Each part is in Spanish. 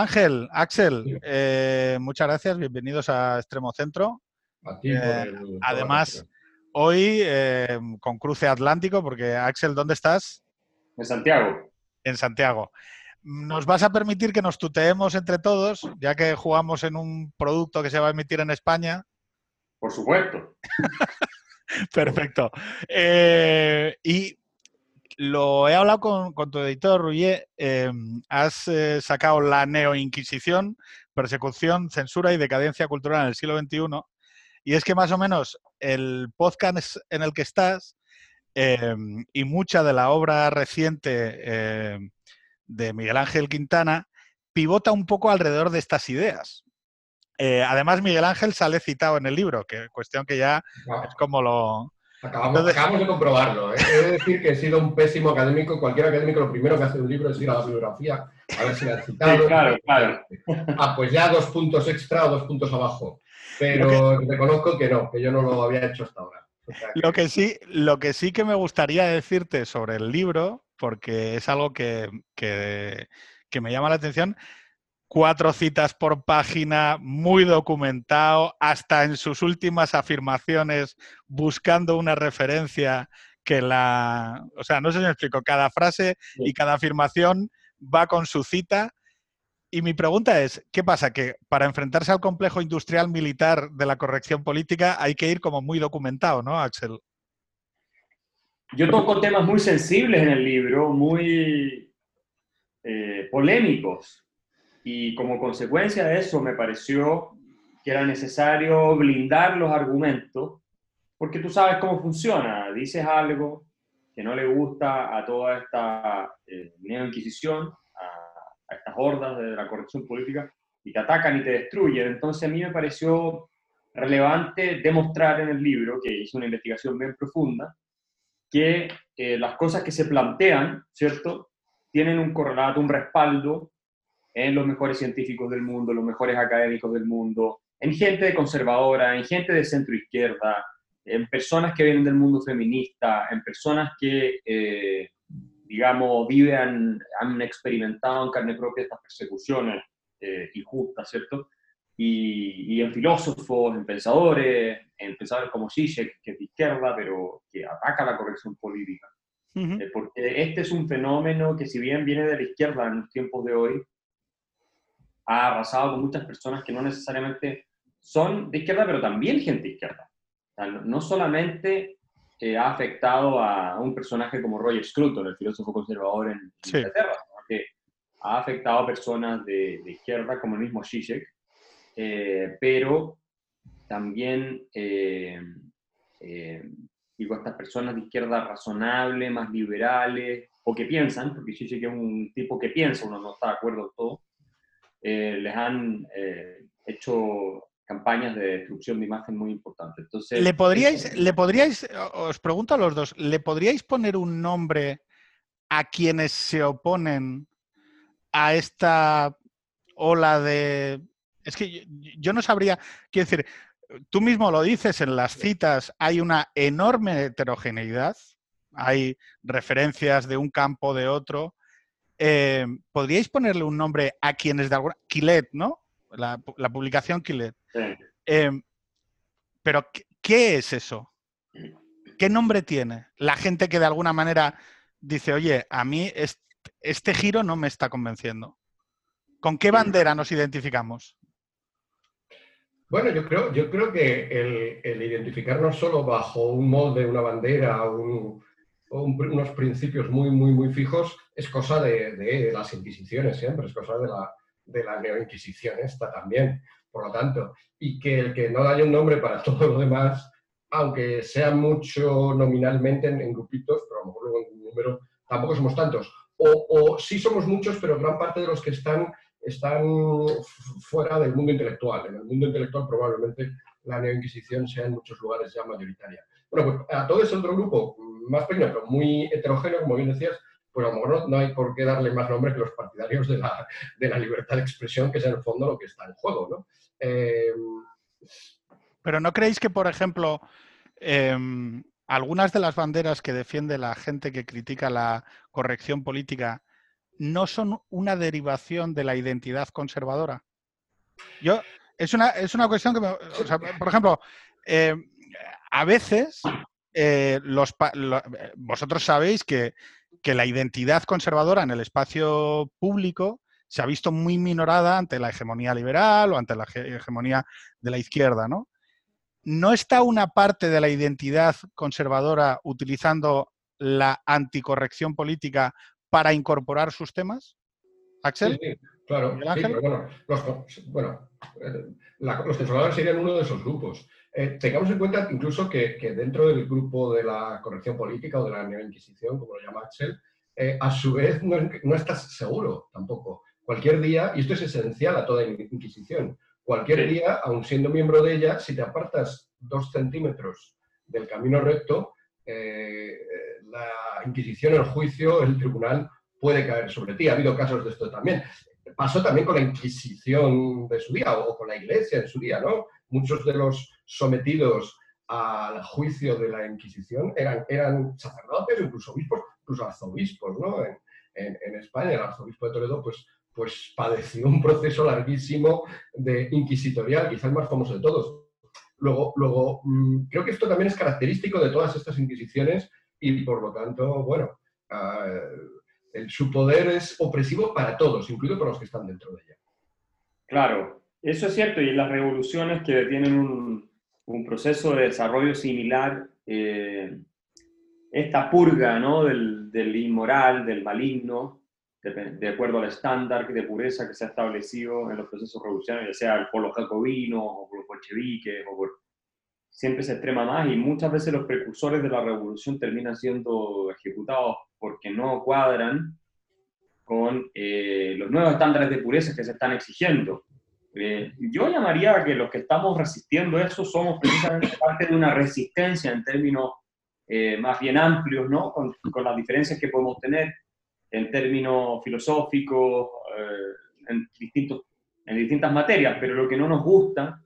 Ángel, Axel, eh, muchas gracias, bienvenidos a Extremo Centro. Eh, además, hoy con cruce atlántico, porque Axel, ¿dónde estás? En Santiago. En Santiago. ¿Nos vas a permitir que nos tuteemos entre todos, ya que jugamos en un producto que se va a emitir en España? Por supuesto. Perfecto. y lo he hablado con, tu editor, Ruye. Em, has eh, sacado la neoinquisición, persecución, censura y decadencia cultural en el siglo XXI. Y es que más o menos el podcast en el que estás em, y mucha de la obra reciente em, de Miguel Ángel Quintana pivota un poco alrededor de estas ideas. Eh, además, Miguel Ángel sale citado en el libro, que cuestión que ya es como lo, Acabamos, de comprobarlo. ¿eh? He de decir que he sido un pésimo académico. Cualquier académico lo primero que hace un libro es ir a la bibliografía, a ver si le han citado. claro, claro. Ah, pues ya dos puntos extra o dos puntos abajo. Pero reconozco que no, que yo no lo había hecho hasta ahora. Lo, que sí, lo que sí que me gustaría decirte sobre el libro, porque es algo que, que me llama la atención, cuatro citas por página, muy documentado, hasta en sus últimas afirmaciones buscando una referencia que la... O sea, no sé si me explico, cada frase y cada afirmación va con su cita. Y mi pregunta es, ¿qué pasa? Que para enfrentarse al complejo industrial militar de la corrección política hay que ir como muy documentado, ¿no, Axel? Yo toco temas muy sensibles en el libro, muy eh, polémicos, y como consecuencia de eso me pareció que era necesario blindar los argumentos, porque tú sabes cómo funciona. Dices algo que no le gusta a toda esta eh, neo-inquisición, a, a, estas hordas de la corrección política, y te atacan y te destruyen. Entonces a mí me pareció relevante demostrar en el libro, que hice una investigación bien profunda, que eh, las cosas que se plantean, ¿cierto?, tienen un correlato, un respaldo en los mejores científicos del mundo, los mejores académicos del mundo, en gente conservadora, en gente de centro izquierda, en personas que vienen del mundo feminista, en personas que, eh, digamos, viven, han experimentado en carne propia estas persecuciones eh, injustas, ¿cierto? Y, en filósofos, en pensadores, en pensadores como Zizek, que es de izquierda, pero que ataca la corrección política. Eh, porque este es un fenómeno que si bien viene de la izquierda en los tiempos de hoy, ha arrasado con muchas personas que no necesariamente son de izquierda, pero también gente izquierda. no solamente eh, ha afectado a un personaje como Roger Scruton, el filósofo conservador en Inglaterra, sino que ha afectado a personas de, izquierda como el mismo Zizek, eh, pero también, eh, digo, estas personas de izquierda razonable, más liberales, o que piensan, porque Zizek es un tipo que piensa, uno no está de acuerdo en todo, eh, les han eh, hecho campañas de destrucción de imagen muy importantes. Entonces, ¿Le podríais, ¿Le podríais, os pregunto a los dos, ¿le podríais poner un nombre a quienes se oponen a esta ola de... Es que yo, no sabría, quiero decir, tú mismo lo dices en las citas, hay una enorme heterogeneidad, hay referencias de un campo, de otro, eh, ¿podríais ponerle un nombre a quienes de alguna... Quilet, ¿no? La, publicación Quilet. Em, pero, ¿qué, es eso? ¿Qué nombre tiene? La gente que de alguna manera dice, oye, a mí este, giro no me está convenciendo. ¿Con qué bandera nos identificamos? Bueno, yo creo, yo creo que el, el identificarnos solo bajo un molde, una bandera, un, unos principios muy, muy, muy fijos, es cosa de, las inquisiciones siempre, es cosa de la, de la neoinquisición esta también, por lo tanto, y que el que no haya un nombre para todo lo demás, aunque sea mucho nominalmente en, grupitos, pero a lo mejor en un número tampoco somos tantos, o, o, sí somos muchos, pero gran parte de los que están están fuera del mundo intelectual. En el mundo intelectual probablemente la neoinquisición sea en muchos lugares ya mayoritaria. Bueno, pues a todo ese otro grupo más pequeño, pero muy heterogéneo, como bien decías, pues a lo mejor no, hay por qué darle más nombre que los partidarios de la, de la, libertad de expresión, que es en el fondo lo que está en juego, ¿no? Eh, pero ¿no creéis que, por ejemplo, em, algunas de las banderas que defiende la gente que critica la corrección política no son una derivación de la identidad conservadora? Yo, es una, es una cuestión que, me, por ejemplo, eh, a veces eh, los, vosotros sabéis que, que la identidad conservadora en el espacio público se ha visto muy minorada ante la hegemonía liberal o ante la hegemonía de la izquierda, ¿no? ¿No está una parte de la identidad conservadora utilizando la anticorrección política para incorporar sus temas? Axel. Sí, claro. bueno, los, eh, los, conservadores serían uno de esos grupos. Eh, tengamos en cuenta incluso que, dentro del grupo de la corrección política o de la Nueva Inquisición, como lo llama Axel, eh, a su vez no, no, estás seguro tampoco. Cualquier día, y esto es esencial a toda Inquisición, cualquier día, aun siendo miembro de ella, si te apartas dos centímetros del camino recto, la Inquisición, el juicio, el tribunal puede caer sobre ti. Ha habido casos de esto también. Pasó también con la Inquisición de su día o con la Iglesia en su día, ¿no? Muchos de los sometidos al juicio de la Inquisición eran, eran sacerdotes, incluso obispos, incluso arzobispos, ¿no? En, España, el arzobispo de Toledo, pues, pues padeció un proceso larguísimo de inquisitorial, quizás el más famoso de todos. Luego, luego mm, creo que esto también es característico de todas estas inquisiciones y por lo tanto, bueno, ah, su poder es opresivo para todos, incluido para los que están dentro de ella. Claro, eso es cierto, y las revoluciones que tienen un, proceso de desarrollo similar, eh, esta purga ¿no? del, inmoral, del maligno, de, acuerdo al estándar de pureza que se ha establecido en los procesos revolucionarios, ya sea por los jacobinos, o por los bolcheviques, o por siempre se extrema más y muchas veces los precursores de la revolución terminan siendo ejecutados porque no cuadran con eh, los nuevos estándares de pureza que se están exigiendo. Eh, yo llamaría que los que estamos resistiendo eso somos precisamente parte de una resistencia en términos eh, más bien amplios, ¿no? Con, con, las diferencias que podemos tener en términos filosóficos, en, distintos, en distintas materias, pero lo que no nos gusta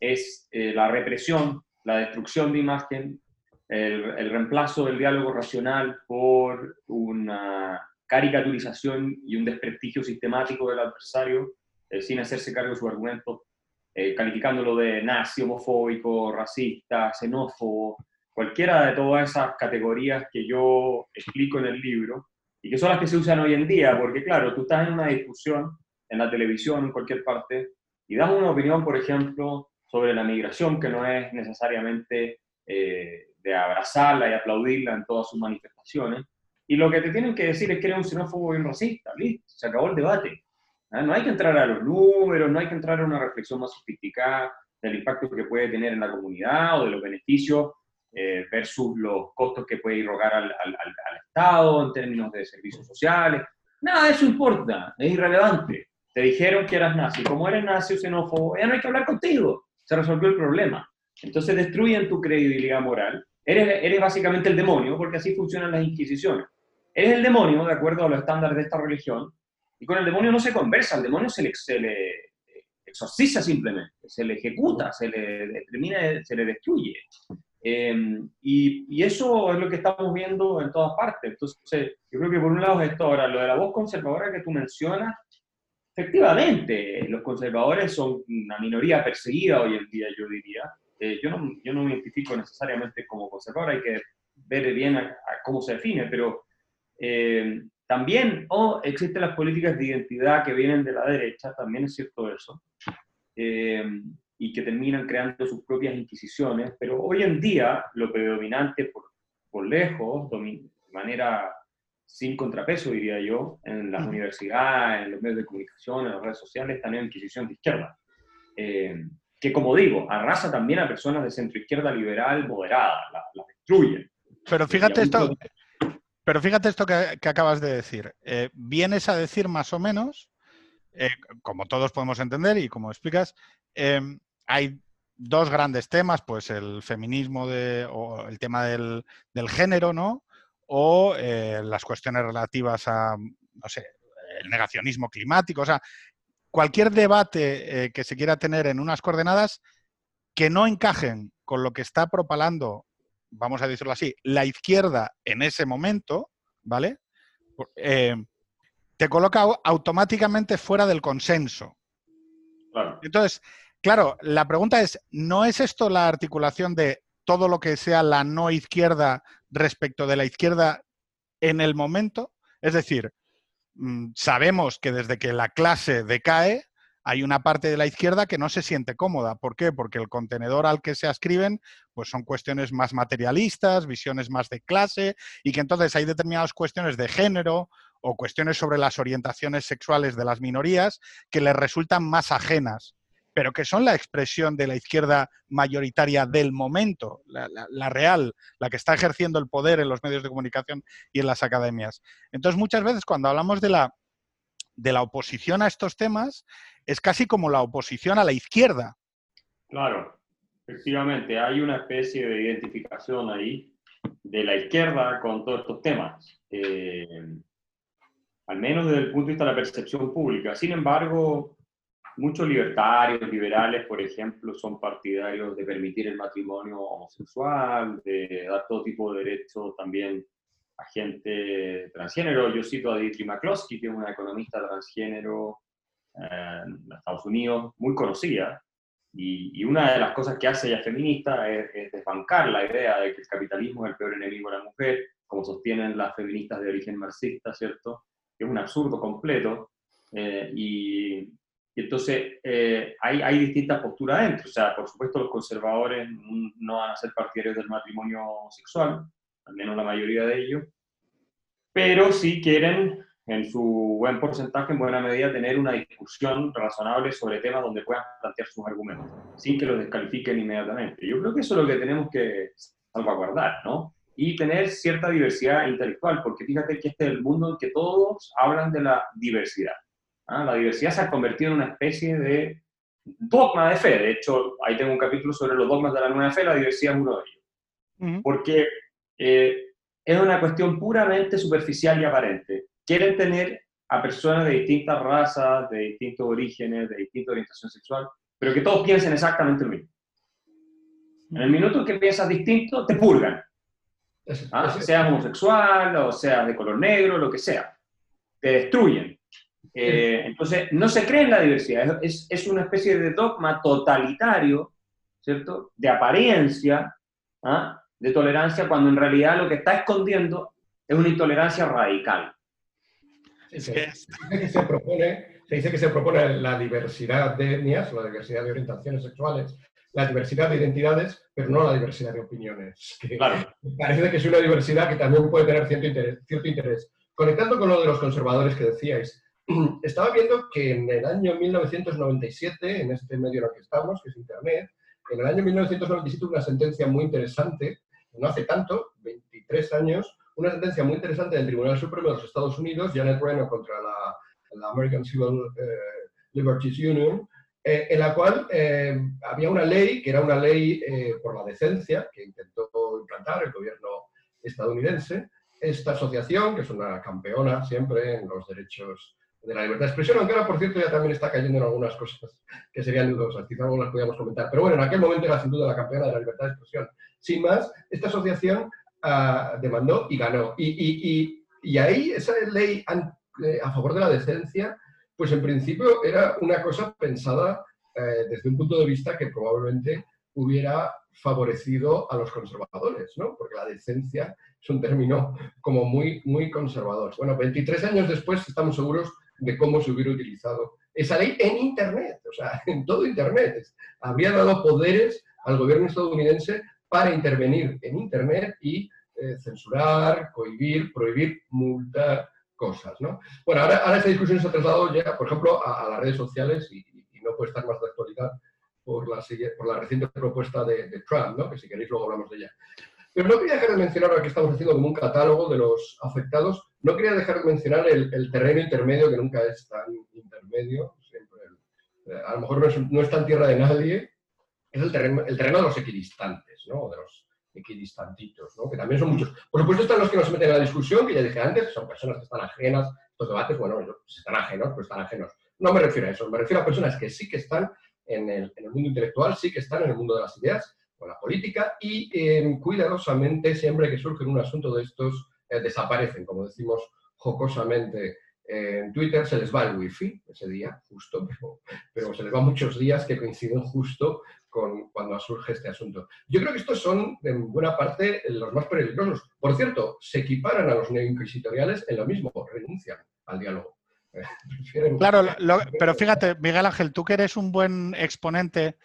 es eh, la represión, la destrucción de imagen, el, reemplazo del diálogo racional por una caricaturización y un desprestigio sistemático del adversario eh, sin hacerse cargo de su argumento, eh, calificándolo de nazi, homofóbico, racista, xenófobo, cualquiera de todas esas categorías que yo explico en el libro y que son las que se usan hoy en día, porque claro, tú estás en una discusión en la televisión, en cualquier parte, y das una opinión, por ejemplo, sobre la migración, que no es necesariamente eh, de abrazarla y aplaudirla en todas sus manifestaciones. Y lo que te tienen que decir es que eres un xenófobo y un racista, listo, se acabó el debate. ¿ah? No hay que entrar a los números, no hay que entrar a una reflexión más sofisticada del impacto que puede tener en la comunidad o de los beneficios eh, versus los costos que puede irrogar al, al, al, Estado en términos de servicios sociales. Nada eso importa, es irrelevante. Te dijeron que eras nazi. Como eres nazi o xenófobo, ya no hay que hablar contigo se resolvió el problema. Entonces destruyen tu credibilidad moral. Eres, eres básicamente el demonio, porque así funcionan las inquisiciones. Eres el demonio, de acuerdo a los estándares de esta religión, y con el demonio no se conversa, el demonio se le, se le exorciza simplemente, se le ejecuta, se le, termina, se le destruye. Em, y, y, eso es lo que estamos viendo en todas partes. Entonces, yo creo que por un lado es esto. Ahora, lo de la voz conservadora que tú mencionas, Efectivamente, los conservadores son una minoría perseguida hoy en día, yo diría. Eh, yo, no, yo no me identifico necesariamente como conservador, hay que ver bien a, cómo se define, pero eh, también oh, existen las políticas de identidad que vienen de la derecha, también es cierto eso, eh, y que terminan creando sus propias inquisiciones, pero hoy en día lo predominante por, por lejos, de manera sin contrapeso, diría yo, en las universidades, en los medios de comunicación, en las redes sociales, también inquisición de izquierda. Eh, que como digo, arrasa también a personas de centro izquierda liberal moderada, las la destruye. Pero fíjate esto, pero fíjate esto que, acabas de decir. Eh, vienes a decir más o menos, eh, como todos podemos entender y como explicas, hay dos grandes temas, pues el feminismo de, o el tema del, del género, ¿no? O eh, las cuestiones relativas a, no sé, el negacionismo climático, o sea, cualquier debate eh, que se quiera tener en unas coordenadas que no encajen con lo que está propalando, vamos a decirlo así, la izquierda en ese momento, ¿vale? Eh, te coloca automáticamente fuera del consenso. Entonces, claro, la pregunta es, ¿no es esto la articulación de todo lo que sea la no izquierda respecto de la izquierda en el momento? Es decir, mm, sabemos que desde que la clase decae, hay una parte de la izquierda que no se siente cómoda. ¿Por qué? Porque el contenedor al que se ascriben pues son cuestiones más materialistas, visiones más de clase, y que entonces hay determinadas cuestiones de género o cuestiones sobre las orientaciones sexuales de las minorías que les resultan más ajenas, pero que son la expresión de la izquierda mayoritaria del momento, la, real, la que está ejerciendo el poder en los medios de comunicación y en las academias. Entonces, muchas veces cuando hablamos de la, de la oposición a estos temas, es casi como la oposición a la izquierda. Claro, efectivamente, hay una especie de identificación ahí de la izquierda con todos estos temas. Eh, al menos desde el punto de vista de la percepción pública. Sin embargo, muchos libertarios, liberales, por ejemplo, son partidarios de permitir el matrimonio homosexual, de dar todo tipo de derechos también a gente transgénero. Yo cito a Dimitri McCloskey, que es una economista transgénero eh, en Estados Unidos, muy conocida, y, una de las cosas que hace ella feminista es, es, desbancar la idea de que el capitalismo es el peor enemigo de la mujer, como sostienen las feministas de origen marxista, ¿cierto? que es un absurdo completo, eh, y, entonces eh, hay, hay, distintas posturas dentro. O sea, por supuesto los conservadores no van a ser partidarios del matrimonio sexual, al menos la mayoría de ellos, pero sí quieren, en su buen porcentaje, en buena medida, tener una discusión razonable sobre temas donde puedan plantear sus argumentos, sin que los descalifiquen inmediatamente. Yo creo que eso es lo que tenemos que salvaguardar, ¿no? y tener cierta diversidad intelectual, porque fíjate que este es el mundo en que todos hablan de la diversidad. ¿Ah? La diversidad se ha convertido en una especie de dogma de fe. De hecho, ahí tengo un capítulo sobre los dogmas de la nueva fe, la diversidad es uno de ellos. Porque eh, es una cuestión puramente superficial y aparente. Quieren tener a personas de distintas razas, de distintos orígenes, de distinta orientación sexual, pero que todos piensen exactamente lo mismo. En el minuto que piensas distinto, te purgan. ¿Ah? Sea homosexual o sea de color negro, lo que sea. Te destruyen. Eh, entonces, no se cree en la diversidad, es, es, una especie de dogma totalitario, ¿cierto? De apariencia, ¿ah? de tolerancia, cuando en realidad lo que está escondiendo es una intolerancia radical. se, se, propone, se dice que se propone la diversidad de etnias, la diversidad de orientaciones sexuales, la diversidad de identidades, pero no la diversidad de opiniones. Parece que es una diversidad que también puede tener cierto interés, cierto interés. Conectando con lo de los conservadores que decíais, estaba viendo que en el año 1997, en este medio en el que estamos, que es Internet, en el año 1997 una sentencia muy interesante, no hace tanto, 23 años, una sentencia muy interesante del Tribunal Supremo de los Estados Unidos, Janet Reno contra la, American Civil eh, Liberties Union, eh, en la cual eh, había una ley, que era una ley por la decencia, que intentó implantar el gobierno estadounidense. Esta asociación, que es una campeona siempre en los derechos de la libertad de expresión, aunque ahora, por cierto, ya también está cayendo en algunas cosas que serían dudosas, quizá algo las podíamos comentar. Pero bueno, en aquel momento era sin duda la campeona de la libertad de expresión. Sin más, esta asociación ah, demandó y ganó. Y, y, y, ahí esa ley a favor de la decencia pues en principio era una cosa pensada eh, desde un punto de vista que probablemente hubiera favorecido a los conservadores, ¿no? Porque la decencia es un término como muy, muy conservador. Bueno, 23 años después estamos seguros de cómo se hubiera utilizado esa ley en Internet, o sea, en todo Internet. Habría dado poderes al gobierno estadounidense para intervenir en Internet y eh, censurar, cohibir, prohibir, multar, cosas, ¿no? Bueno, ahora, ahora esta discusión se ha trasladado ya, por ejemplo, a, las redes sociales y, no puede estar más de actualidad por la, por la reciente propuesta de, Trump, ¿no? Que si queréis luego hablamos de ella. Pero no quería dejar de mencionar, ahora que estamos haciendo como un catálogo de los afectados, no quería dejar de mencionar el, terreno intermedio, que nunca es tan intermedio, siempre, eh, a lo mejor no es, no es, tan tierra de nadie, es el terreno, el terreno de los equidistantes, ¿no? De los, equidistantitos, ¿no? que también son muchos. Por supuesto están los que no se meten en la discusión, que ya dije antes, son personas que están ajenas estos debates, bueno, pues están ajenos, pues están ajenos. No me refiero a eso, me refiero a personas que sí que están en el, en el mundo intelectual, sí que están en el mundo de las ideas o la política y eh, cuidadosamente siempre que surge un asunto de estos eh, desaparecen, como decimos jocosamente en Twitter se les va el wifi ese día, justo, pero, se les va muchos días que coinciden justo con cuando surge este asunto. Yo creo que estos son, en buena parte, los más peligrosos. Por cierto, se equiparan a los neoinquisitoriales en lo mismo, renuncian al diálogo. claro, pero fíjate, Miguel Ángel, tú que eres un buen exponente,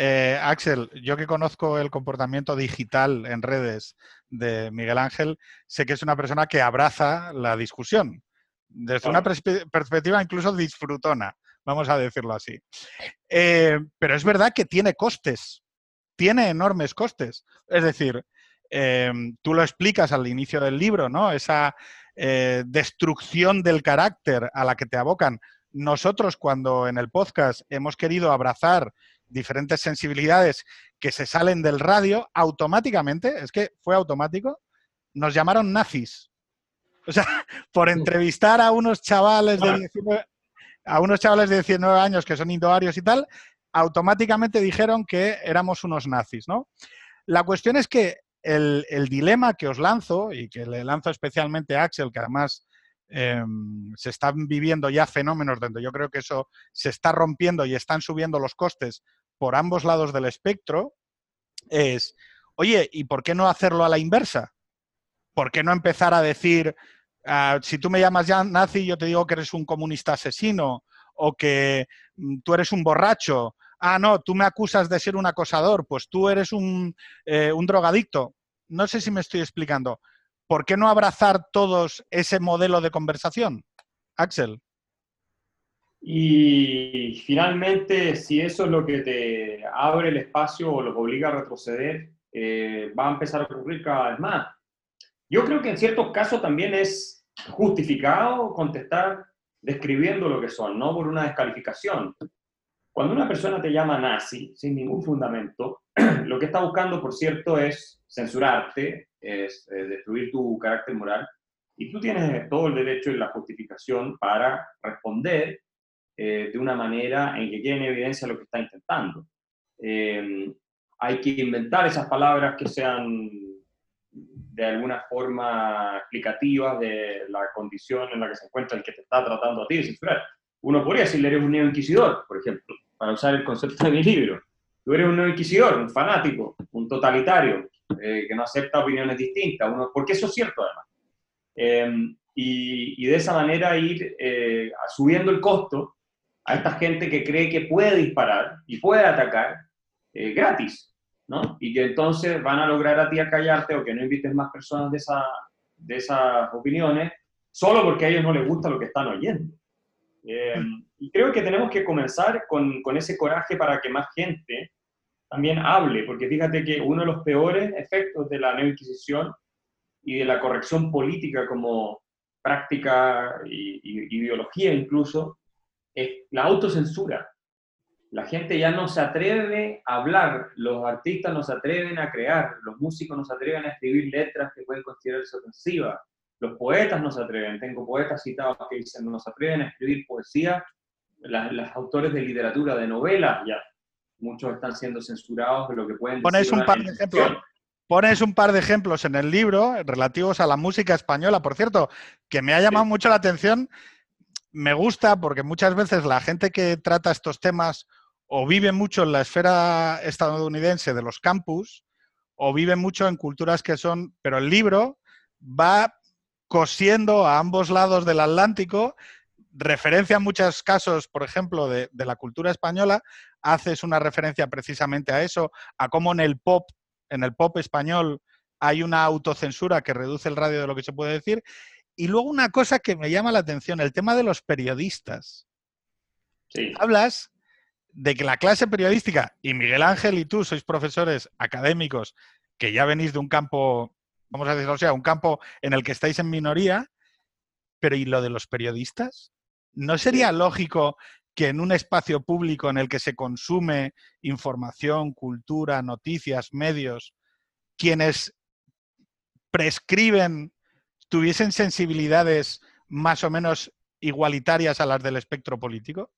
eh, Axel, yo que conozco el comportamiento digital en redes de Miguel Ángel, sé que es una persona que abraza la discusión desde una perspectiva incluso disfrutona, vamos a decirlo así. Eh, pero es verdad que tiene costes, tiene enormes costes. Es decir, eh, tú lo explicas al inicio del libro, ¿no? Esa eh, destrucción del carácter a la que te abocan. Nosotros cuando en el podcast hemos querido abrazar diferentes sensibilidades que se salen del radio, automáticamente, es que fue automático, nos llamaron nazis. O sea, por entrevistar a unos chavales de 19, a unos chavales de 19 años que son indoarios y tal, automáticamente dijeron que éramos unos nazis, ¿no? La cuestión es que el, dilema que os lanzo, y que le lanzo especialmente a Axel, que además em, se están viviendo ya fenómenos donde yo creo que eso se está rompiendo y están subiendo los costes por ambos lados del espectro, es, oye, ¿y por qué no hacerlo a la inversa? ¿Por qué no empezar a decir, Ah, si tú me llamas ya nazi, yo te digo que eres un comunista asesino o que mm, tú eres un borracho. Ah, no, tú me acusas de ser un acosador, pues tú eres un, eh, un drogadicto. No sé si me estoy explicando. ¿Por qué no abrazar todos ese modelo de conversación? Axel. Y finalmente, si eso es lo que te abre el espacio o lo que obliga a retroceder, eh, va a empezar a ocurrir cada vez más. Yo creo que en ciertos casos también es justificado contestar describiendo lo que son, no por una descalificación. Cuando una persona te llama nazi sin ningún fundamento, lo que está buscando, por cierto, es censurarte, es, destruir tu carácter moral, y tú tienes todo el derecho y la justificación para responder eh, de una manera en que quede en evidencia lo que está intentando. Eh, hay que inventar esas palabras que sean de alguna forma explicativa de la condición en la que se encuentra el que te está tratando a ti de censurar. Uno podría decirle, eres un neoinquisidor, por ejemplo, para usar el concepto de mi libro. Tú eres un neoinquisidor, un fanático, un totalitario, eh, que no acepta opiniones distintas, uno, porque eso es cierto además. Em, y, y, de esa manera ir subiendo el costo a esta gente que cree que puede disparar y puede atacar eh, gratis, y que entonces van a lograr a ti a callarte o que no invites más personas de, esa, de esas opiniones solo porque a ellos no les gusta lo que están oyendo. Eh, y creo que tenemos que comenzar con, con, ese coraje para que más gente también hable, porque fíjate que uno de los peores efectos de la neoinquisición y de la corrección política como práctica y, y ideología incluso, es la autocensura la gente ya no se atreve a hablar, los artistas no se atreven a crear, los músicos no se atreven a escribir letras que pueden considerarse ofensivas, los poetas no se atreven, tengo poetas citados que dicen no se atreven a escribir poesía, los autores de literatura, de novelas, ya muchos están siendo censurados de lo que pueden Pones un par de ejemplos. Pones un par de ejemplos en el libro relativos a la música española, por cierto, que me ha llamado mucho la atención. Me gusta porque muchas veces la gente que trata estos temas o vive mucho en la esfera estadounidense de los campus o vive mucho en culturas que son, pero el libro va cosiendo a ambos lados del Atlántico, referencia en muchos casos, por ejemplo, de, la cultura española, haces una referencia precisamente a eso, a cómo en el pop, en el pop español hay una autocensura que reduce el radio de lo que se puede decir. Y luego una cosa que me llama la atención, el tema de los periodistas. Sí. Hablas de que la clase periodística, y Miguel Ángel y tú sois profesores académicos que ya venís de un campo, vamos a decirlo, o sea, un campo en el que estáis en minoría, pero ¿y lo de los periodistas? ¿No sería lógico que en un espacio público en el que se consume información, cultura, noticias, medios, quienes prescriben tuviesen sensibilidades más o menos igualitarias a las del espectro político?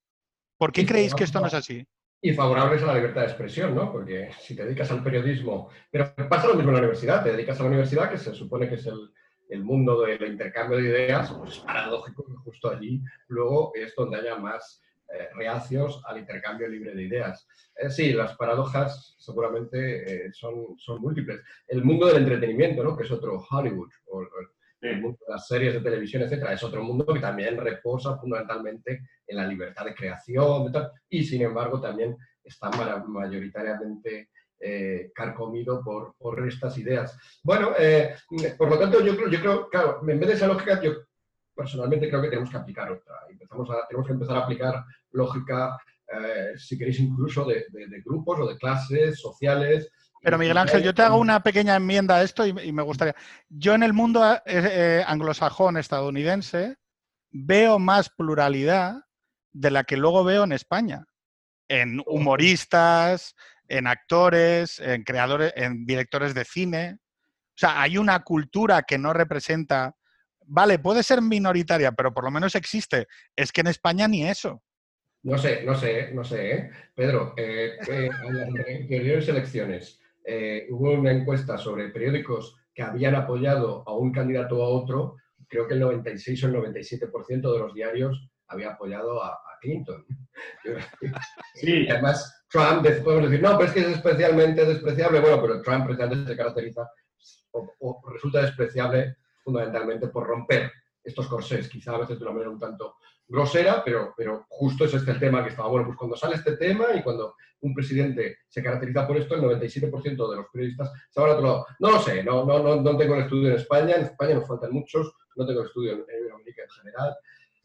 ¿Por qué creéis que esto no es así? Y favorables a la libertad de expresión, ¿no? Porque si te dedicas al periodismo, pero pasa lo mismo en la universidad, te dedicas a la universidad, que se supone que es el, el mundo del intercambio de ideas, pues es paradójico que justo allí luego es donde haya más eh, reacios al intercambio libre de ideas. Eh, sí, las paradojas seguramente eh, son, son múltiples. El mundo del entretenimiento, ¿no? que es otro Hollywood, o, mundo de las series de televisión, etcétera, es otro mundo que también reposa fundamentalmente en la libertad de creación y sin embargo también está mayoritariamente carcomido por, por, estas ideas. Bueno, por lo tanto, yo creo, yo creo, claro, en vez de esa lógica, yo personalmente creo que tenemos que aplicar otra. Empezamos a, tenemos que empezar a aplicar lógica, eh, si queréis, incluso de, grupos o de clases sociales. Pero Miguel Ángel, yo te hago una pequeña enmienda a esto y, me gustaría. Yo en el mundo eh, eh, anglosajón estadounidense veo más pluralidad de la que luego veo en España. En humoristas, en actores, en creadores, en directores de cine. O sea, hay una cultura que no representa vale, puede ser minoritaria, pero por lo menos existe. Es que en España ni eso. No sé, no sé, no sé. ¿eh? Pedro, eh, eh, las elecciones hubo una encuesta sobre periódicos que habían apoyado a un candidato o a otro. Creo que el 96 o el 97% de los diarios había apoyado a, Clinton. Sí. Y además, Trump, podemos decir, no, pero es que es especialmente despreciable. Bueno, pero Trump precisamente se caracteriza o resulta despreciable fundamentalmente por romper estos corsés, quizá a veces de una manera un tanto grosera, pero, pero justo es este el tema que estaba. Bueno, pues cuando sale este tema y cuando un presidente se caracteriza por esto, el 97% de los periodistas se van a otro lado. No lo sé, no, no, no, no tengo el estudio en España, en España nos faltan muchos, no tengo el estudio en América en general,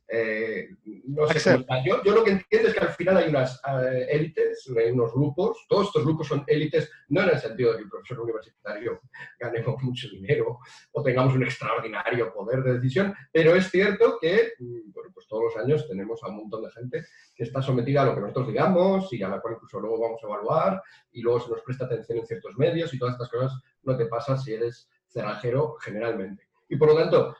eh, no sé yo, yo, lo que entiendo es que al final hay unas eh, élites, hay unos grupos, todos estos grupos son élites, no en el sentido de que el profesor universitario ganemos mucho dinero o tengamos un extraordinario poder de decisión, pero es cierto que mm, bueno, pues todos los años tenemos a un montón de gente que está sometida a lo que nosotros digamos y a la cual incluso luego vamos a evaluar y luego se nos presta atención en ciertos medios y todas estas cosas no te pasa si eres cerrajero generalmente. Y por lo tanto,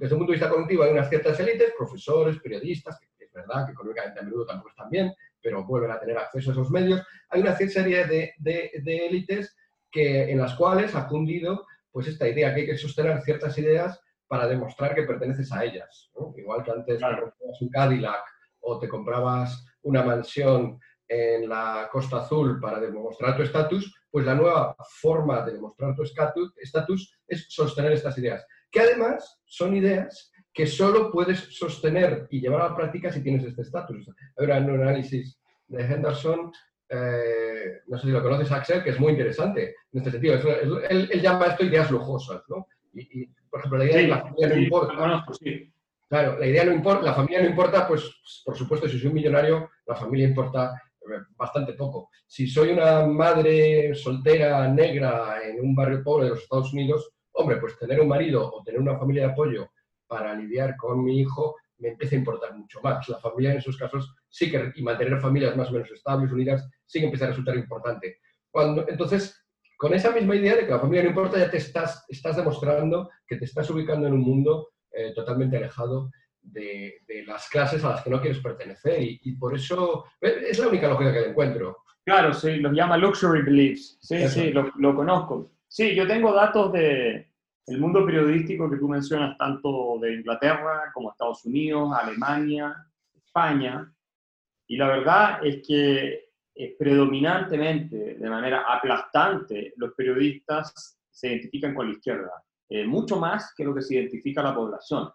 desde un punto de vista cognitivo hay unas ciertas élites, profesores, periodistas, que es verdad que económicamente a menudo tampoco están bien, pero vuelven a tener acceso a esos medios. Hay una cierta serie de, de, élites que, en las cuales ha cundido pues, esta idea que hay que sostener ciertas ideas para demostrar que perteneces a ellas. Igual que antes te comprabas un Cadillac o te comprabas una mansión en la Costa Azul para demostrar tu estatus, pues la nueva forma de demostrar tu estatus es sostener estas ideas que además son ideas que solo puedes sostener y llevar a la práctica si tienes este estatus. Hay un análisis de Henderson, eh, no sé si lo conoces, Axel, que es muy interesante en este sentido. él, llama esto ideas lujosas, ¿no? Y, por ejemplo, la idea de la familia no importa. Claro, la idea no importa, la familia no importa, pues por supuesto, si soy un millonario, la familia importa eh, bastante poco. Si soy una madre soltera negra en un barrio pobre de los Estados Unidos, hombre, pues tener un marido o tener una familia de apoyo para lidiar con mi hijo me empieza a importar mucho más. La familia en esos casos sí que, y mantener familias más o menos estables, unidas, sí que empieza a resultar importante. Cuando, entonces, con esa misma idea de que la familia no importa, ya te estás, estás demostrando que te estás ubicando en un mundo eh, totalmente alejado de, las clases a las que no quieres pertenecer. Y, por eso es la única lógica que encuentro. Claro, sí, los llama luxury beliefs. Sí, sí, lo, lo conozco. Sí, yo tengo datos de el mundo periodístico que tú mencionas, tanto de Inglaterra como Estados Unidos, Alemania, España, y la verdad es que predominantemente, de manera aplastante, los periodistas se identifican con la izquierda, eh, mucho más que lo que se identifica la población.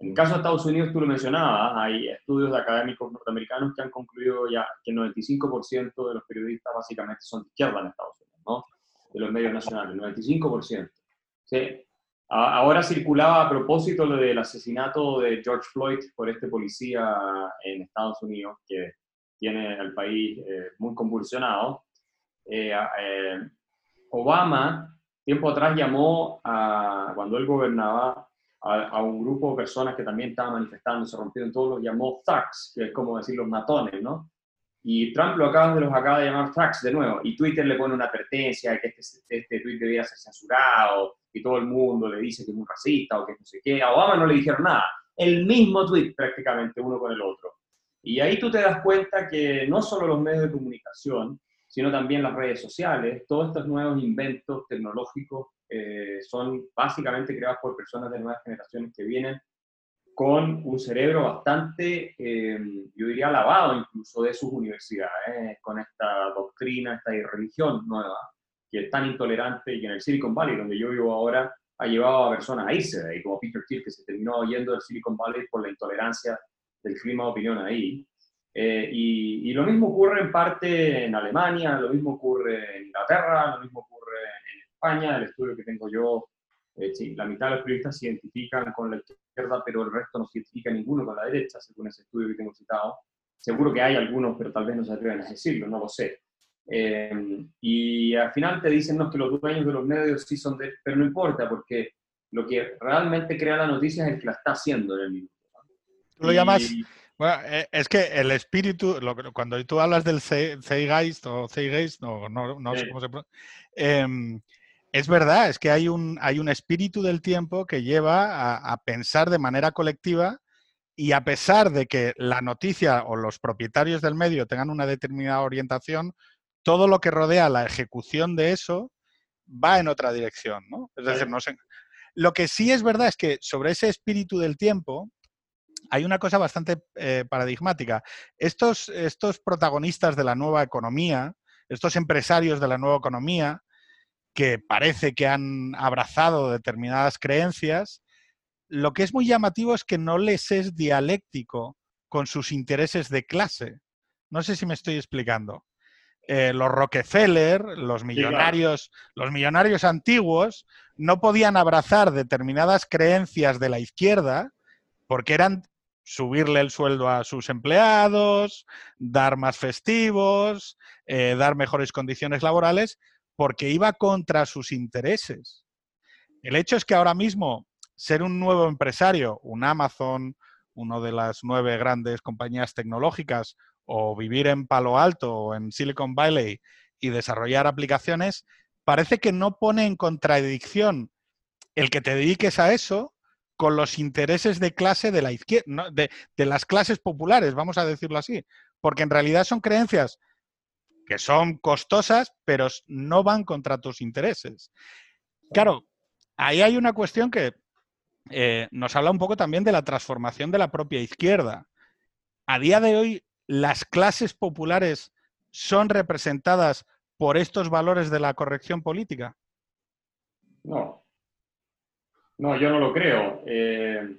En el caso de Estados Unidos, tú lo mencionabas, hay estudios de académicos norteamericanos que han concluido ya que el 95% de los periodistas básicamente son de izquierda en Estados Unidos, ¿no? de los medios nacionales, 95%. ¿Sí? Ahora circulaba a propósito lo del asesinato de George Floyd por este policía en Estados Unidos que tiene al país eh, muy convulsionado. Eh, eh, Obama, tiempo atrás, llamó a, cuando él gobernaba, a, un grupo de personas que también estaban manifestando, se rompieron todos, los llamó thugs, que es como decir los matones, ¿no? Y Trump lo acaba de, los acaba de llamar tracks de nuevo. Y Twitter le pone una advertencia de que este, este tweet debería ser censurado. Y todo el mundo le dice que es un racista o que no sé qué. A Obama no le dijeron nada. El mismo tweet prácticamente uno con el otro. Y ahí tú te das cuenta que no solo los medios de comunicación, sino también las redes sociales. Todos estos nuevos inventos tecnológicos eh, son básicamente creados por personas de nuevas generaciones que vienen con un cerebro bastante, eh, yo diría, lavado incluso de sus universidades, con esta doctrina, esta religión nueva, que es tan intolerante y en el Silicon Valley, donde yo vivo ahora, ha llevado a personas a irse de ahí, como Peter Thiel, que se terminó yendo del Silicon Valley por la intolerancia del clima de opinión ahí. Eh, y, lo mismo ocurre en parte en Alemania, lo mismo ocurre en Inglaterra, lo mismo ocurre en España, el estudio que tengo yo, eh, sí, la mitad de los periodistas se identifican con la izquierda, pero el resto no se identifica ninguno con la derecha, según ese estudio que tengo citado. Seguro que hay algunos, pero tal vez no se atreven a decirlo, no lo sé. Eh, y al final te dicen no, que los dueños de los medios sí son de... Pero no importa, porque lo que realmente crea la noticia es el que la está haciendo en el minuto. Tú lo llamas... Bueno, eh, es que el espíritu, cuando tú hablas del Zeitgeist o Zeitgeist, no, no, no sé cómo se pronuncia, em, es verdad, es que hay un, hay un espíritu del tiempo que lleva a, pensar de manera colectiva y a pesar de que la noticia o los propietarios del medio tengan una determinada orientación, todo lo que rodea la ejecución de eso va en otra dirección, ¿no? Es decir, no sé. Lo que sí es verdad es que sobre ese espíritu del tiempo hay una cosa bastante eh, paradigmática. Estos, estos protagonistas de la nueva economía, estos empresarios de la nueva economía, que parece que han abrazado determinadas creencias, lo que es muy llamativo es que no les es dialéctico con sus intereses de clase. No sé si me estoy explicando. Eh, los Rockefeller, los millonarios, los millonarios antiguos, no podían abrazar determinadas creencias de la izquierda porque eran subirle el sueldo a sus empleados, dar más festivos, eh, dar mejores condiciones laborales, porque iba contra sus intereses. El hecho es que ahora mismo ser un nuevo empresario, un Amazon, una de las nueve grandes compañías tecnológicas, o vivir en Palo Alto o en Silicon Valley y desarrollar aplicaciones, parece que no pone en contradicción el que te dediques a eso con los intereses de clase de la izquierda, de, de, las clases populares, vamos a decirlo así, porque en realidad son creencias que son costosas, pero no van contra tus intereses. Claro, ahí hay una cuestión que eh, nos habla un poco también de la transformación de la propia izquierda. A día de hoy, las clases populares son representadas por estos valores de la corrección política. No, no, yo no lo creo. Eh,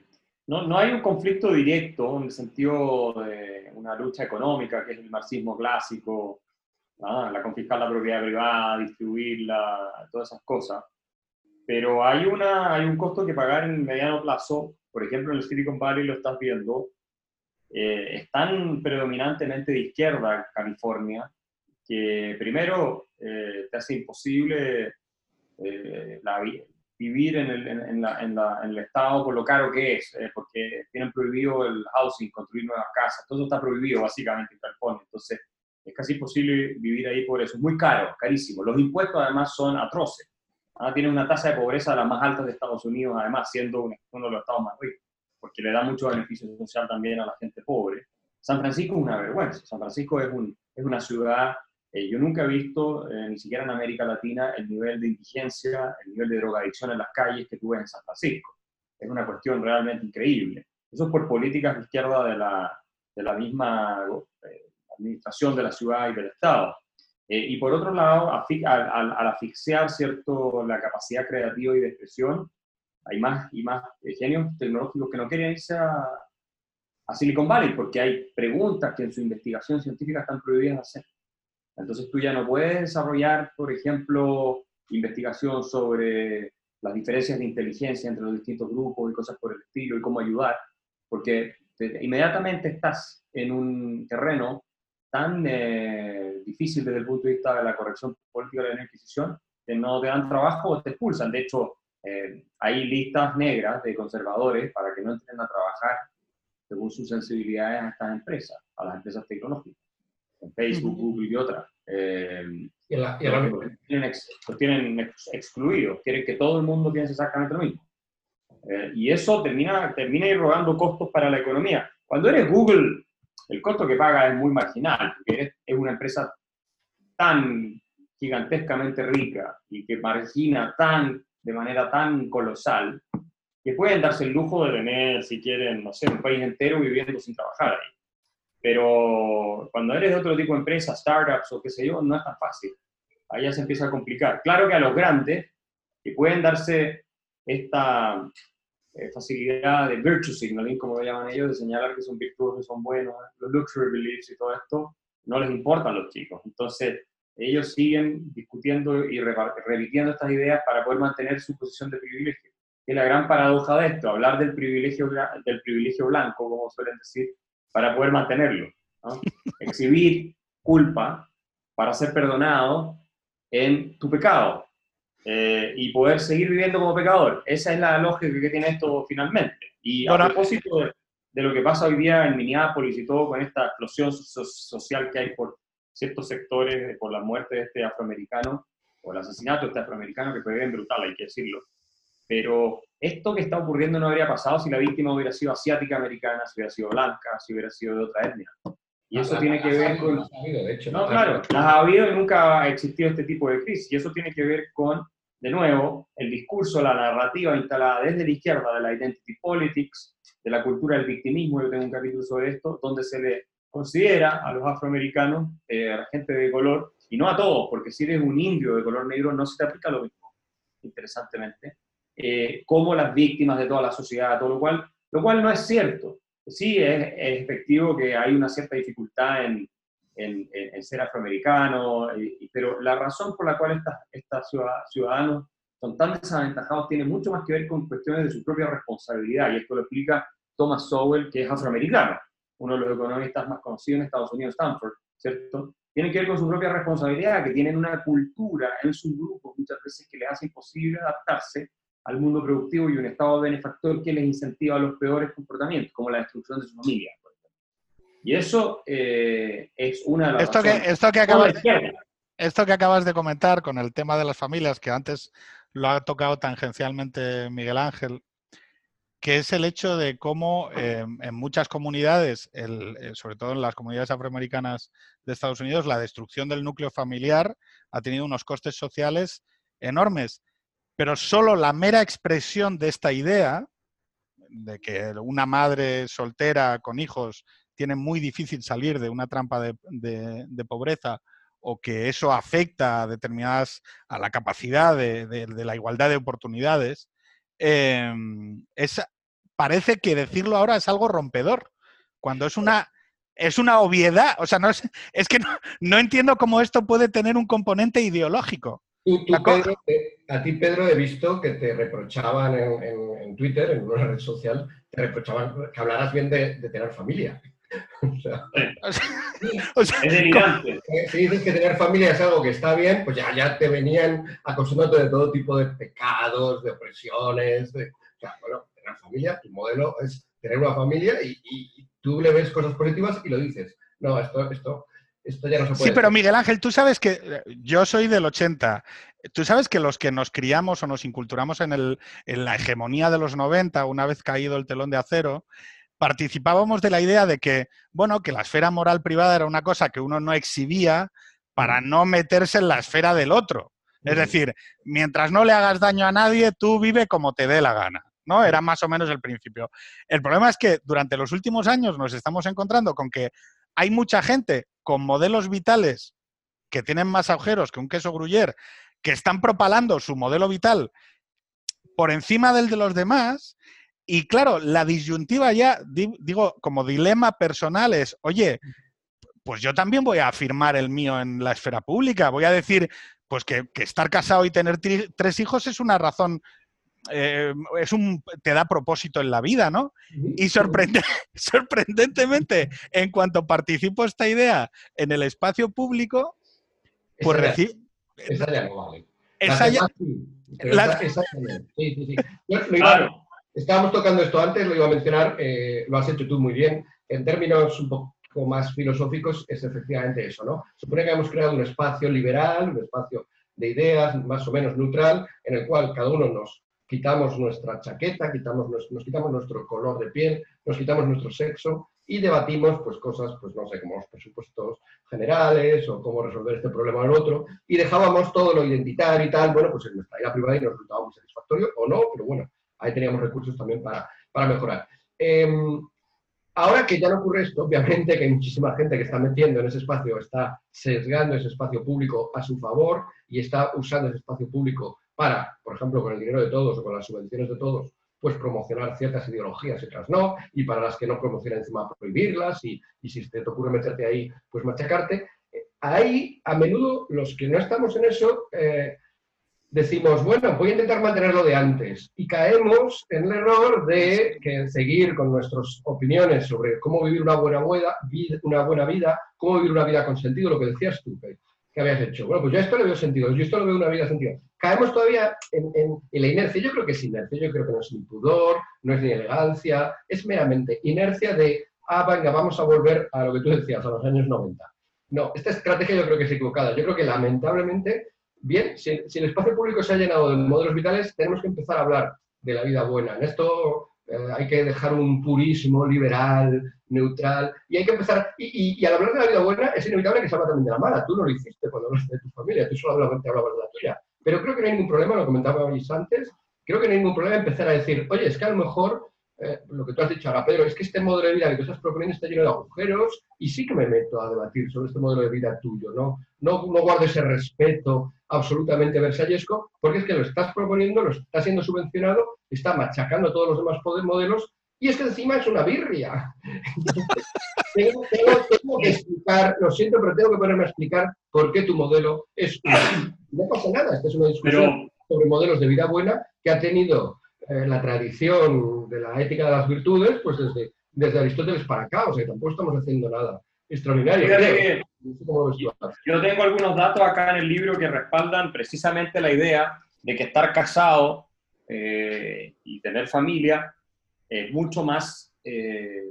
no, no, hay un conflicto directo en el sentido de una lucha económica, que es el marxismo clásico, la confiscar la propiedad privada, distribuirla, todas esas cosas. Pero hay, una, hay un costo que pagar en mediano plazo. Por ejemplo, en el Silicon Valley lo estás viendo. Eh, es tan predominantemente de izquierda California que primero eh, te hace imposible eh, la, vivir en el, en, la, en, la, en, el estado por lo caro que es, porque tienen prohibido el housing, construir nuevas casas, todo está prohibido básicamente en California. Entonces, es casi imposible vivir ahí por eso. Es muy caro, carísimo. Los impuestos además son atroces. Ah, tiene una tasa de pobreza de las más altas de Estados Unidos, además siendo uno de los estados más ricos, porque le da mucho beneficio social también a la gente pobre. San Francisco es una vergüenza. San Francisco es, un, es una ciudad, eh, yo nunca he visto, eh, ni siquiera en América Latina, el nivel de indigencia, el nivel de drogadicción en las calles que tú ves en San Francisco. Es una cuestión realmente increíble. Eso es por políticas de izquierda de la, de la misma eh, administración de la ciudad y del Estado. Eh, y por otro lado, al, asfixiar cierto, la capacidad creativa y de expresión, hay más y más genios tecnológicos que no quieren irse a, Silicon Valley porque hay preguntas que en su investigación científica están prohibidas de hacer. Entonces tú ya no puedes desarrollar, por ejemplo, investigación sobre las diferencias de inteligencia entre los distintos grupos y cosas por el estilo y cómo ayudar, porque inmediatamente estás en un terreno tan eh, difícil desde el punto de vista de la corrección política de la Inquisición, que no te dan trabajo o te expulsan. De hecho, eh, hay listas negras de conservadores para que no entren a trabajar según sus sensibilidades a estas empresas, a las empresas tecnológicas, Facebook, Google y otras. Eh, y la, los, tienen, tienen excluidos, quieren que todo el mundo piense exactamente lo mismo. y eso termina, termina irrogando costos para la economía. Cuando eres Google el costo que paga es muy marginal, porque es, una empresa tan gigantescamente rica y que margina tan, de manera tan colosal, que pueden darse el lujo de tener, si quieren, no sé, un país entero viviendo sin trabajar ahí. Pero cuando eres de otro tipo de empresas, startups o qué sé yo, no es tan fácil. Ya se empieza a complicar. Claro que a los grandes, que pueden darse esta eh, facilidad de virtue signaling, como lo llaman ellos, de señalar que son virtuosos, son buenos, los luxury beliefs y todo esto, no les importa a los chicos. Entonces, ellos siguen discutiendo y repitiendo estas ideas para poder mantener su posición de privilegio. Es la gran paradoja de esto, hablar del privilegio, del privilegio blanco, como suelen decir, para poder mantenerlo. Exhibir culpa para ser perdonado en tu pecado eh, y poder seguir viviendo como pecador. Esa es la lógica que tiene esto finalmente. Y a propósito de, de, lo que pasa hoy día en Minneapolis y todo con esta explosión social que hay por ciertos sectores por la muerte de este afroamericano o el asesinato de este afroamericano, que fue bien brutal, hay que decirlo. Pero esto que está ocurriendo no habría pasado si la víctima hubiera sido asiática americana, si hubiera sido blanca, si hubiera sido de otra etnia. Y eso tiene que ver con... no, claro, las ha habido y nunca ha existido este tipo de crisis. Y eso tiene que ver con, de nuevo, el discurso, la narrativa instalada desde la izquierda de la identity politics, de la cultura del victimismo, yo tengo un capítulo sobre esto, donde se le considera a los afroamericanos, eh, a la gente de color, y no a todos, porque si eres un indio de color negro no se te aplica lo mismo, interesantemente, eh, como las víctimas de toda la sociedad, todo lo cual, lo cual no es cierto. Sí, es, efectivo que hay una cierta dificultad en, en, ser afroamericano, pero la razón por la cual estos ciudadanos son tan desaventajados tiene mucho más que ver con cuestiones de su propia responsabilidad, y esto lo explica Thomas Sowell, que es afroamericano uno de los economistas más conocidos en Estados Unidos, Stanford, ¿cierto? Tiene que ver con su propia responsabilidad, que tienen una cultura en sus grupos muchas veces que les hace imposible adaptarse al mundo productivo y un estado benefactor que les incentiva a los peores comportamientos, como la destrucción de su familia. Y eso eh, es una de las esto que, esto que acabas esto que acabas de comentar con el tema de las familias, que antes lo ha tocado tangencialmente Miguel Ángel, que es el hecho de cómo em, en muchas comunidades, eh, sobre todo en las comunidades afroamericanas de Estados Unidos, la destrucción del núcleo familiar ha tenido unos costes sociales enormes. Pero solo la mera expresión de esta idea, de que una madre soltera con hijos tiene muy difícil salir de una trampa de, pobreza o que eso afecta a determinadas a la capacidad de, la igualdad de oportunidades, eh, es parece que decirlo ahora es algo rompedor, cuando es una, es una obviedad. O sea, no es, es que no, entiendo cómo esto puede tener un componente ideológico. a ti, Pedro, he visto que te reprochaban en, Twitter, en una red social, te reprochaban que hablaras bien de, tener familia. O sea, es delirante. Si dices que tener familia es algo que está bien, pues ya, ya te venían acostumbrando de todo tipo de pecados, de opresiones. De, o sea, bueno, familia, tu modelo es tener una familia y, tú le ves cosas positivas y lo dices. No, esto, esto, esto ya no se puede. Sí, pero Miguel Ángel, tú sabes que yo soy del 80. Tú sabes que los que nos criamos o nos inculturamos en, el, en la hegemonía de los 90, una vez caído el telón de acero, participábamos de la idea de que, bueno, que la esfera moral privada era una cosa que uno no exhibía para no meterse en la esfera del otro. Es decir, mientras no le hagas daño a nadie, tú vive como te dé la gana. ¿No? Era más o menos el principio. El problema es que durante los últimos años nos estamos encontrando con que hay mucha gente con modelos vitales que tienen más agujeros que un queso gruyer, que están propalando su modelo vital por encima del de los demás. Y claro, la disyuntiva ya, digo, como dilema personal es, oye, pues yo también voy a afirmar el mío en la esfera pública. Voy a decir, pues que, que estar casado y tener tres hijos es una razón eh, es un, te da propósito en la vida, ¿no? Y sorprende, sorprendentemente, en cuanto participo esta idea en el espacio público, pues recibo... Esa ya no vale. Esa ya... Sí, sí, sí. estábamos tocando esto antes, lo iba a mencionar, eh, lo has hecho tú muy bien. En términos un poco más filosóficos, es efectivamente eso, ¿no? Supone que hemos creado un espacio liberal, un espacio de ideas más o menos neutral, en el cual cada uno nos quitamos nuestra chaqueta, quitamos, nos, quitamos nuestro color de piel, nos quitamos nuestro sexo y debatimos pues cosas, pues no sé, como los presupuestos generales o cómo resolver este problema o el otro, y dejábamos todo lo identitario y tal, bueno, pues en nuestra vida privada y nos resultaba muy satisfactorio o no, pero bueno, ahí teníamos recursos también para, para mejorar. Em, ahora que ya no ocurre esto, obviamente que hay muchísima gente que está metiendo en ese espacio, está sesgando ese espacio público a su favor y está usando ese espacio público para, por ejemplo, con el dinero de todos o con las subvenciones de todos, pues promocionar ciertas ideologías y otras no, y para las que no promocionan encima prohibirlas, y, y si te ocurre meterte ahí, pues machacarte. Ahí, a menudo, los que no estamos en eso, eh, decimos, bueno, voy a intentar mantenerlo de antes, y caemos en el error de que seguir con nuestras opiniones sobre cómo vivir una buena, vida, una buena vida, cómo vivir una vida con sentido, lo que decías tú, habías hecho. Bueno, pues yo esto le veo sentido, yo esto le veo una vida sentido caemos todavía en, la inercia. Yo creo que es inercia, yo creo que no es ni pudor, no es ni elegancia, es meramente inercia de, ah, venga, vamos a volver a lo que tú decías, a los años 90. No, esta estrategia yo creo que es equivocada. Yo creo que lamentablemente, bien, si, si el espacio público se ha llenado de modelos vitales, tenemos que empezar a hablar de la vida buena. En esto eh, hay que dejar un purismo liberal, neutral, y hay que empezar, y, al hablar de la vida buena es inevitable que se habla también de la mala. Tú no lo hiciste cuando hablaste de tu familia, tú solo hablabas, de la tuya. Pero creo que no hay ningún problema, lo comentaba antes, creo que no hay ningún problema empezar a decir, oye, es que a lo mejor, eh, lo que tú has dicho ahora, Pedro, es que este modelo de vida que tú estás proponiendo está lleno de agujeros y sí que me meto a debatir sobre este modelo de vida tuyo. No, no guardo ese respeto absolutamente versallesco, porque es que lo estás proponiendo, lo está siendo subvencionado, está machacando todos los demás modelos y es que encima es una birria. tengo, que explicar, lo siento, pero tengo que ponerme a explicar por qué tu modelo es una no pasa nada, esta es una discusión sobre modelos de vida buena que ha tenido eh, la tradición de la ética de las virtudes, pues desde, desde Aristóteles para acá, o sea, tampoco estamos haciendo nada extraordinario. yo tengo algunos datos acá en el libro que respaldan precisamente la idea de que estar casado eh, y tener familia es mucho más eh,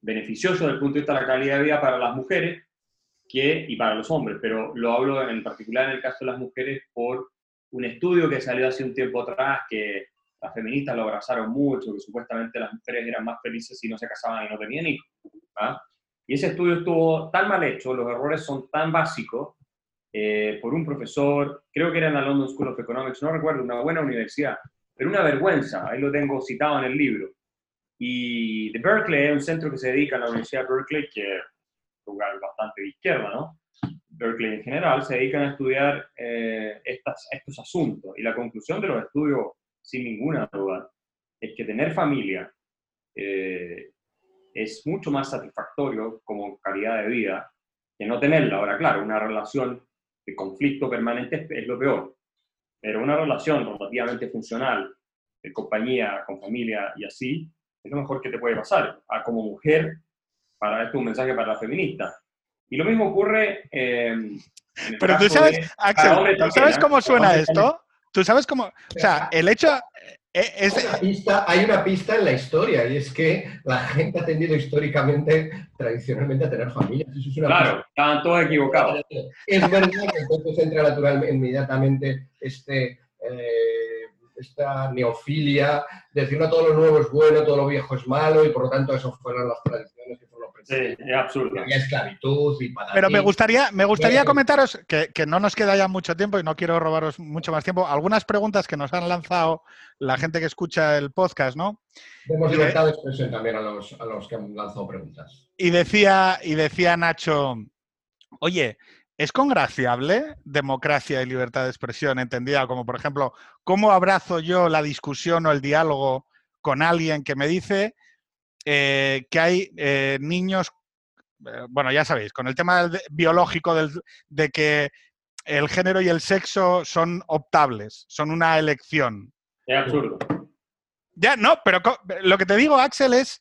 beneficioso desde el punto de vista de la calidad de vida para las mujeres que, y para los hombres, pero lo hablo en particular en el caso de las mujeres por un estudio que salió hace un tiempo atrás que las feministas lo abrazaron mucho, que supuestamente las mujeres eran más felices si no se casaban y no tenían hijos. ¿ah? Y ese estudio estuvo tan mal hecho, los errores son tan básicos, eh, por un profesor, creo que era en la London School of Economics, no recuerdo, una buena universidad, pero una vergüenza, ahí lo tengo citado en el libro. Y de Berkeley, un centro que se dedica a la Universidad de Berkeley, que lugar bastante de izquierda, ¿no? Berkeley en general, se dedican a estudiar eh, estas, estos asuntos. Y la conclusión de los estudios, sin ninguna duda, es que tener familia eh, es mucho más satisfactorio como calidad de vida que no tenerla. Ahora, claro, una relación de conflicto permanente es, lo peor, pero una relación relativamente funcional, de compañía, con familia y así, es lo mejor que te puede pasar. A como mujer para esto un mensaje para la feminista. Y lo mismo ocurre. Eh, Pero tú sabes, Axel, ¿tú sabes cómo suena esto? ¿Tú sabes cómo.? O sea, el hecho. Eh, es... hay una pista en la historia y es que la gente ha tendido históricamente, tradicionalmente, a tener familias. claro, estaban todos equivocados. Es verdad que entonces entra naturalmente, inmediatamente este, eh, esta neofilia, decir no todo lo nuevo es bueno, todo lo viejo es malo y por lo tanto eso fueron las tradiciones Sí, es absurdo. Y esclavitud y Pero me gustaría, me gustaría comentaros que, no nos queda ya mucho tiempo y no quiero robaros mucho más tiempo. Algunas preguntas que nos han lanzado la gente que escucha el podcast, ¿no? Demos libertad de expresión también a los, a los que han lanzado preguntas. Y decía, y decía Nacho, oye, ¿Es congraciable democracia y libertad de expresión entendida como, por ejemplo, cómo abrazo yo la discusión o el diálogo con alguien que me dice eh, que hay eh, niños, eh, bueno, ya sabéis, con el tema biológico de que el género y el sexo son optables, son una elección. Es absurdo. Ya, no, pero lo que te digo, Axel, es,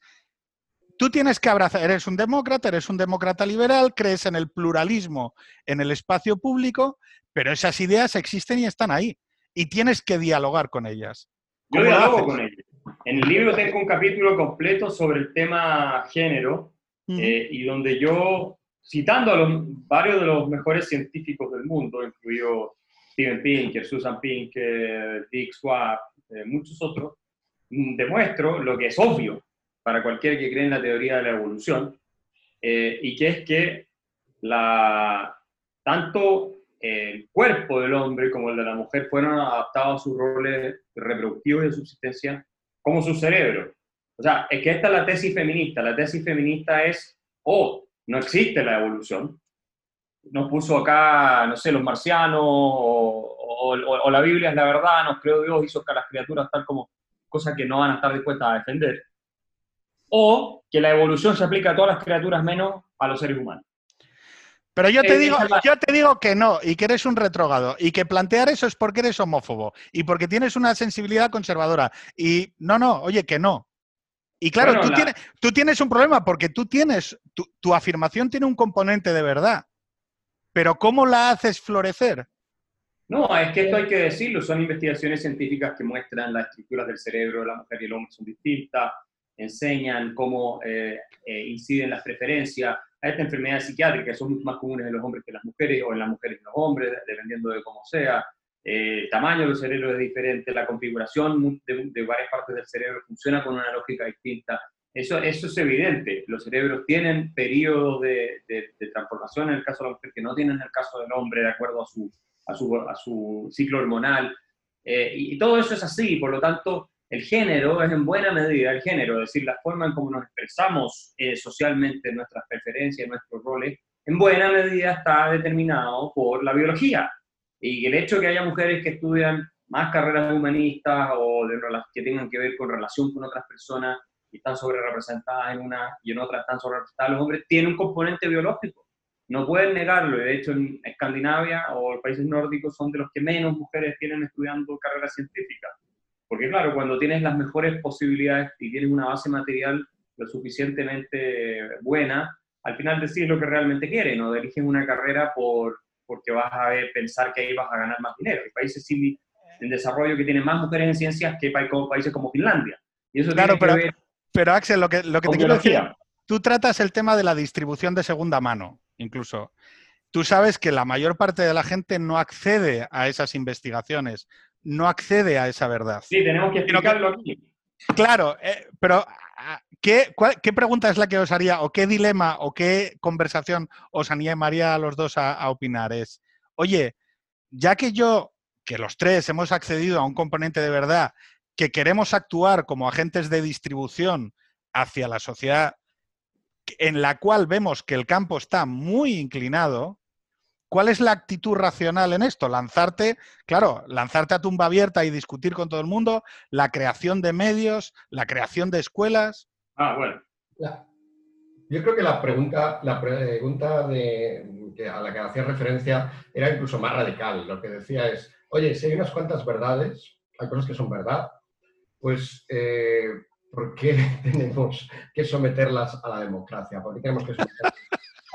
tú tienes que abrazar, eres un demócrata, eres un demócrata liberal, crees en el pluralismo en el espacio público, pero esas ideas existen y están ahí. Y tienes que dialogar con ellas. Yo dialogo con ellas. En el libro tengo un capítulo completo sobre el tema género eh, y donde yo, citando a los, varios de los mejores científicos del mundo, incluido Steven Pinker, Susan Pinker, Dick Swab, eh, muchos otros, mm, demuestro lo que es obvio, para cualquiera que cree en la teoría de la evolución, eh, y que es que la, tanto el cuerpo del hombre como el de la mujer fueron adaptados a sus roles reproductivos y de subsistencia como su cerebro. O sea, es que esta es la tesis feminista. La tesis feminista es, oh, no existe la evolución. Nos puso acá, no sé, los marcianos, o, o la Biblia es la verdad, nos creó Dios, hizo que las criaturas tal como cosas que no van a estar dispuestas a defender. O que la evolución se aplica a todas las criaturas menos a los seres humanos. Pero yo te, eh, digo, yo te digo que no, y que eres un retrógrado, y que plantear eso es porque eres homófobo, y porque tienes una sensibilidad conservadora. Y no, no, oye, que no. Y claro, tú, tienes, tú, tienes, un problema porque tú tienes, tu, tu, afirmación tiene un componente de verdad. Pero ¿cómo la haces florecer? No, es que esto hay que decirlo, son investigaciones científicas que muestran las estructuras del cerebro de la mujer y el hombre son distintas, enseñan cómo eh, eh, inciden las preferencias, a esta enfermedad psiquiátrica, son mucho más comunes en los hombres que en las mujeres, o en las mujeres que en los hombres, dependiendo de cómo sea. Eh, el tamaño del cerebro es diferente, la configuración de, varias partes del cerebro funciona con una lógica distinta. Eso, eso es evidente. Los cerebros tienen periodos de, transformación en el caso de la mujer que no tienen en el caso del hombre, de acuerdo a su, a su, a su ciclo hormonal. Eh, y todo eso es así, por lo tanto, el género es en buena medida el género, es decir, la forma en cómo nos expresamos eh, socialmente nuestras preferencias, nuestros roles, en buena medida está determinado por la biología. Y el hecho de que haya mujeres que estudian más carreras humanistas o de, que tengan que ver con relación con otras personas y están sobre representadas en una y en otra están sobre representadas los hombres, tiene un componente biológico. No pueden negarlo. De hecho, en Escandinavia o los países nórdicos son de los que menos mujeres tienen estudiando carreras científicas porque claro, cuando tienes las mejores posibilidades y tienes una base material lo suficientemente buena, al final decides lo que realmente quieres, no eliges una carrera por, porque vas a ver, pensar que ahí vas a ganar más dinero. Hay países en desarrollo que tienen más mujeres en ciencias que países como Finlandia. Y eso claro, pero, pero Axel, lo que, lo que te quiero decir, tú tratas el tema de la distribución de segunda mano, incluso. Tú sabes que la mayor parte de la gente no accede a esas investigaciones no accede a esa verdad. Sí, tenemos que explicarlo aquí. Claro, eh, pero ah, ¿qué, ¿qué, pregunta es la que os haría o qué dilema o qué conversación os animaría a los dos a, opinar? Es, oye, ya que yo, que los tres hemos accedido a un componente de verdad, que queremos actuar como agentes de distribución hacia la sociedad en la cual vemos que el campo está muy inclinado, ¿Cuál es la actitud racional en esto? Lanzarte, claro, lanzarte a tumba abierta y discutir con todo el mundo, la creación de medios, la creación de escuelas. Ah, bueno. yo creo que la pregunta, la pregunta de, a la que hacía referencia era incluso más radical. Lo que decía es, oye, si hay unas cuantas verdades, hay cosas que son verdad, pues eh, ¿por qué tenemos que someterlas a la democracia? ¿Por qué tenemos que someterlas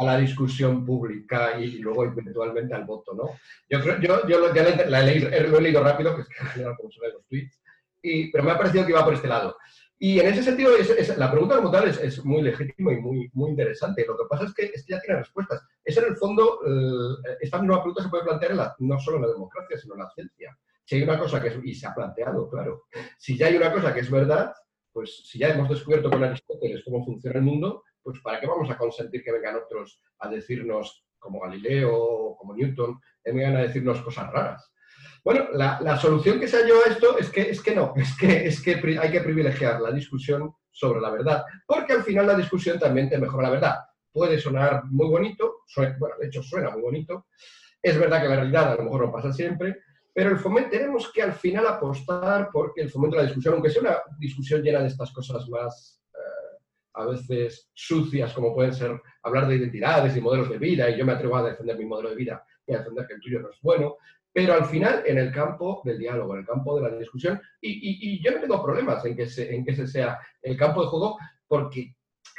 a la discusión pública y, luego eventualmente al voto, ¿no? Yo, creo, yo, yo lo, la, leído, lo he leído rápido, que es como se los tweets, y, pero me ha parecido que iba por este lado. Y en ese sentido, es, la pregunta como tal es, muy legítima y muy, muy interesante. Lo que pasa es que, es que ya tiene respuestas. Es en el fondo, esta misma pregunta se puede plantear la, no solo en la democracia, sino en la ciencia. Si hay una cosa que es, y se ha planteado, claro, si ya hay una cosa que es verdad, pues si ya hemos descubierto con Aristóteles cómo funciona el mundo, pues ¿para qué vamos a consentir que vengan otros a decirnos, como Galileo o como Newton, vengan a decirnos cosas raras? Bueno, la, solución que se halló a esto es que, es que no, es que, es que hay que privilegiar la discusión sobre la verdad, porque al final la discusión también te mejora la verdad. Puede sonar muy bonito, bueno, de hecho suena muy bonito, es verdad que la realidad a lo mejor no pasa siempre, pero el fomento tenemos que al final apostar porque el fomento de la discusión, aunque sea una discusión llena de estas cosas más a veces sucias, como pueden ser hablar de identidades y modelos de vida, y yo me atrevo a defender mi modelo de vida y a defender que el tuyo no es bueno, pero al final en el campo del diálogo, en el campo de la discusión, y, yo no tengo problemas en que, en que ese sea el campo de juego, porque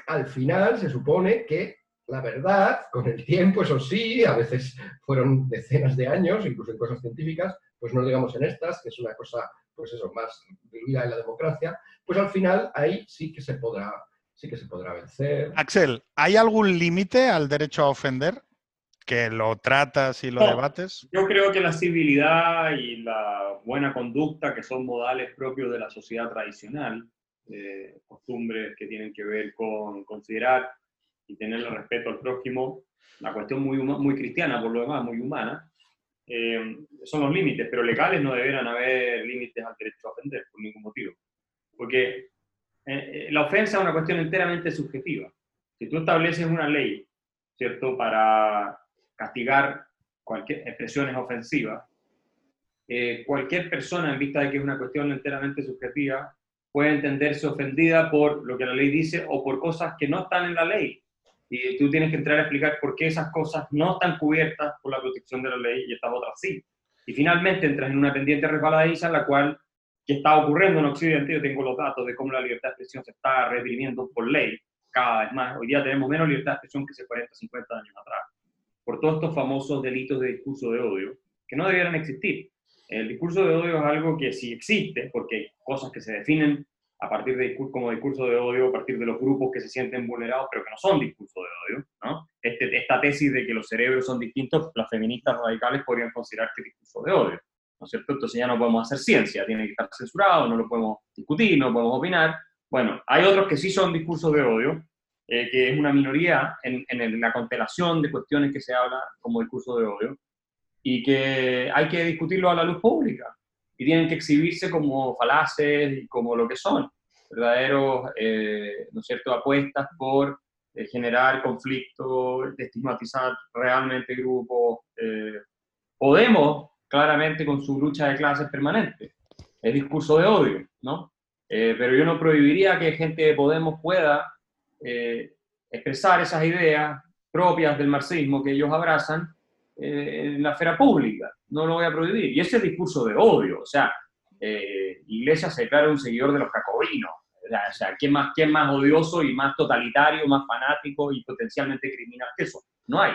al final se supone que la verdad, con el tiempo, eso sí, a veces fueron decenas de años, incluso en cosas científicas, pues no digamos en estas, que es una cosa, pues eso, más vivida en la democracia, pues al final ahí sí que se podrá sí que se podrá vencer. Axel, ¿hay algún límite al derecho a ofender? que lo tratas y lo debates? Yo creo que la civilidad y la buena conducta, que son modales propios de la sociedad tradicional, eh, costumbres que tienen que ver con considerar y tener respeto al prójimo, una cuestión muy, muy cristiana, por lo demás, muy humana, eh, son los límites, pero legales no deberán haber límites al derecho a ofender por ningún motivo. Porque eh, la ofensa es una cuestión enteramente subjetiva. Si tú estableces una ley, ¿cierto?, para castigar cualquier expresiones ofensivas, cualquier persona, en vista de que es una cuestión enteramente subjetiva, puede entenderse ofendida por lo que la ley dice o por cosas que no están en la ley. Y tú tienes que entrar a explicar por qué esas cosas no están cubiertas por la protección de la ley y estas otras sí. Y finalmente entras en una pendiente resbaladiza en la cual, ¿qué está ocurriendo en Occidente? Yo tengo los datos de cómo la libertad de expresión se está reprimiendo por ley cada vez más. Hoy día tenemos menos libertad de expresión que hace 40, 50 años atrás. Por todos estos famosos delitos de discurso de odio, que no debieran existir. El discurso de odio es algo que sí existe, porque hay cosas que se definen a partir de como discurso de odio, a partir de los grupos que se sienten vulnerados, pero que no son discurso de odio. ¿no? Este, esta tesis de que los cerebros son distintos, las feministas radicales podrían considerar que es discurso de odio. ¿No es cierto? Entonces ya no podemos hacer ciencia, tiene que estar censurado, no lo podemos discutir, no podemos opinar. Bueno, hay otros que sí son discursos de odio, eh, que es una minoría en, en la constelación de cuestiones que se habla como discurso de odio, y que hay que discutirlo a la luz pública y tienen que exhibirse como falaces y como lo que son, verdaderos, eh, ¿no es cierto?, apuestas por eh, generar conflicto, estigmatizar realmente grupos. Eh, Podemos, claramente, con su lucha de clases permanente, el discurso de odio, ¿no? pero yo no prohibiría que gente de Podemos pueda expresar esas ideas propias del marxismo que ellos abrazan eh, en la esfera pública, no lo voy a prohibir. Y ese discurso de odio, o sea, eh, Iglesias se declara un seguidor de los jacobinos, o sea, ¿quién más, ¿quién más odioso y más totalitario, más fanático y potencialmente criminal que eso? No hay.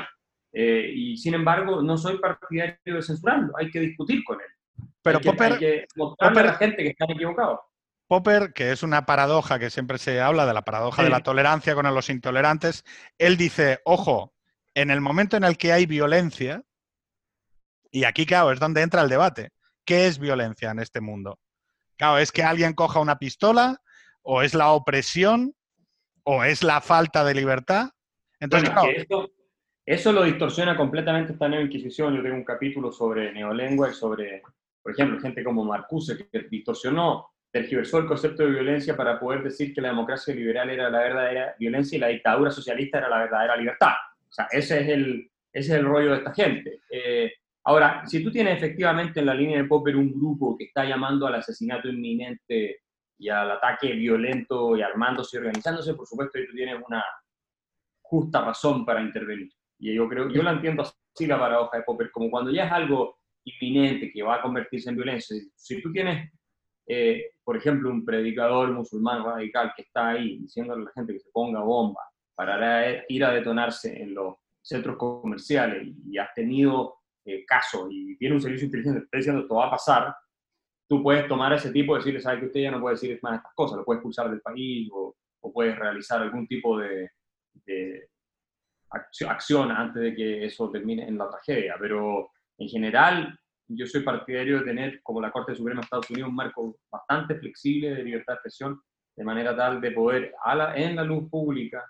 Eh, y sin embargo, no soy partidario de censurarlo, hay que discutir con él. Pero hay Popper, que, a la gente que están equivocados. Popper, que es una paradoja que siempre se habla de la paradoja de la tolerancia con los intolerantes, él dice, ojo, en el momento en el que hay violencia, y aquí, claro, es donde entra el debate. ¿Qué es violencia en este mundo? Claro, es que alguien coja una pistola, o es la opresión, o es la falta de libertad. Entonces, eso lo distorsiona completamente esta nueva Inquisición. Yo tengo un capítulo sobre neolengua y sobre, por ejemplo, gente como Marcuse, que distorsionó, tergiversó el concepto de violencia para poder decir que la democracia liberal era la verdadera violencia y la dictadura socialista era la verdadera libertad. O sea, ese es el, ese es el rollo de esta gente. Eh, ahora, si tú tienes efectivamente en la línea de Popper un grupo que está llamando al asesinato inminente y al ataque violento y armándose y organizándose, por supuesto que tú tienes una justa razón para intervenir. Y yo creo, yo la entiendo así la paradoja de Popper, como cuando ya es algo inminente que va a convertirse en violencia. Si tú tienes, eh, por ejemplo, un predicador musulmán radical que está ahí diciéndole a la gente que se ponga bomba, para ir a detonarse en los centros comerciales y has tenido eh, casos y tiene un servicio inteligente, está diciendo esto va a pasar, tú puedes tomar a ese tipo y decirle, sabe que usted ya no puede decir más estas cosas, lo puedes expulsar del país o, o puedes realizar algún tipo de, de acción antes de que eso termine en la tragedia. Pero en general, yo soy partidario de tener, como la Corte Suprema de Estados Unidos, un marco bastante flexible de libertad de expresión, de manera tal de poder, a la, en la luz pública,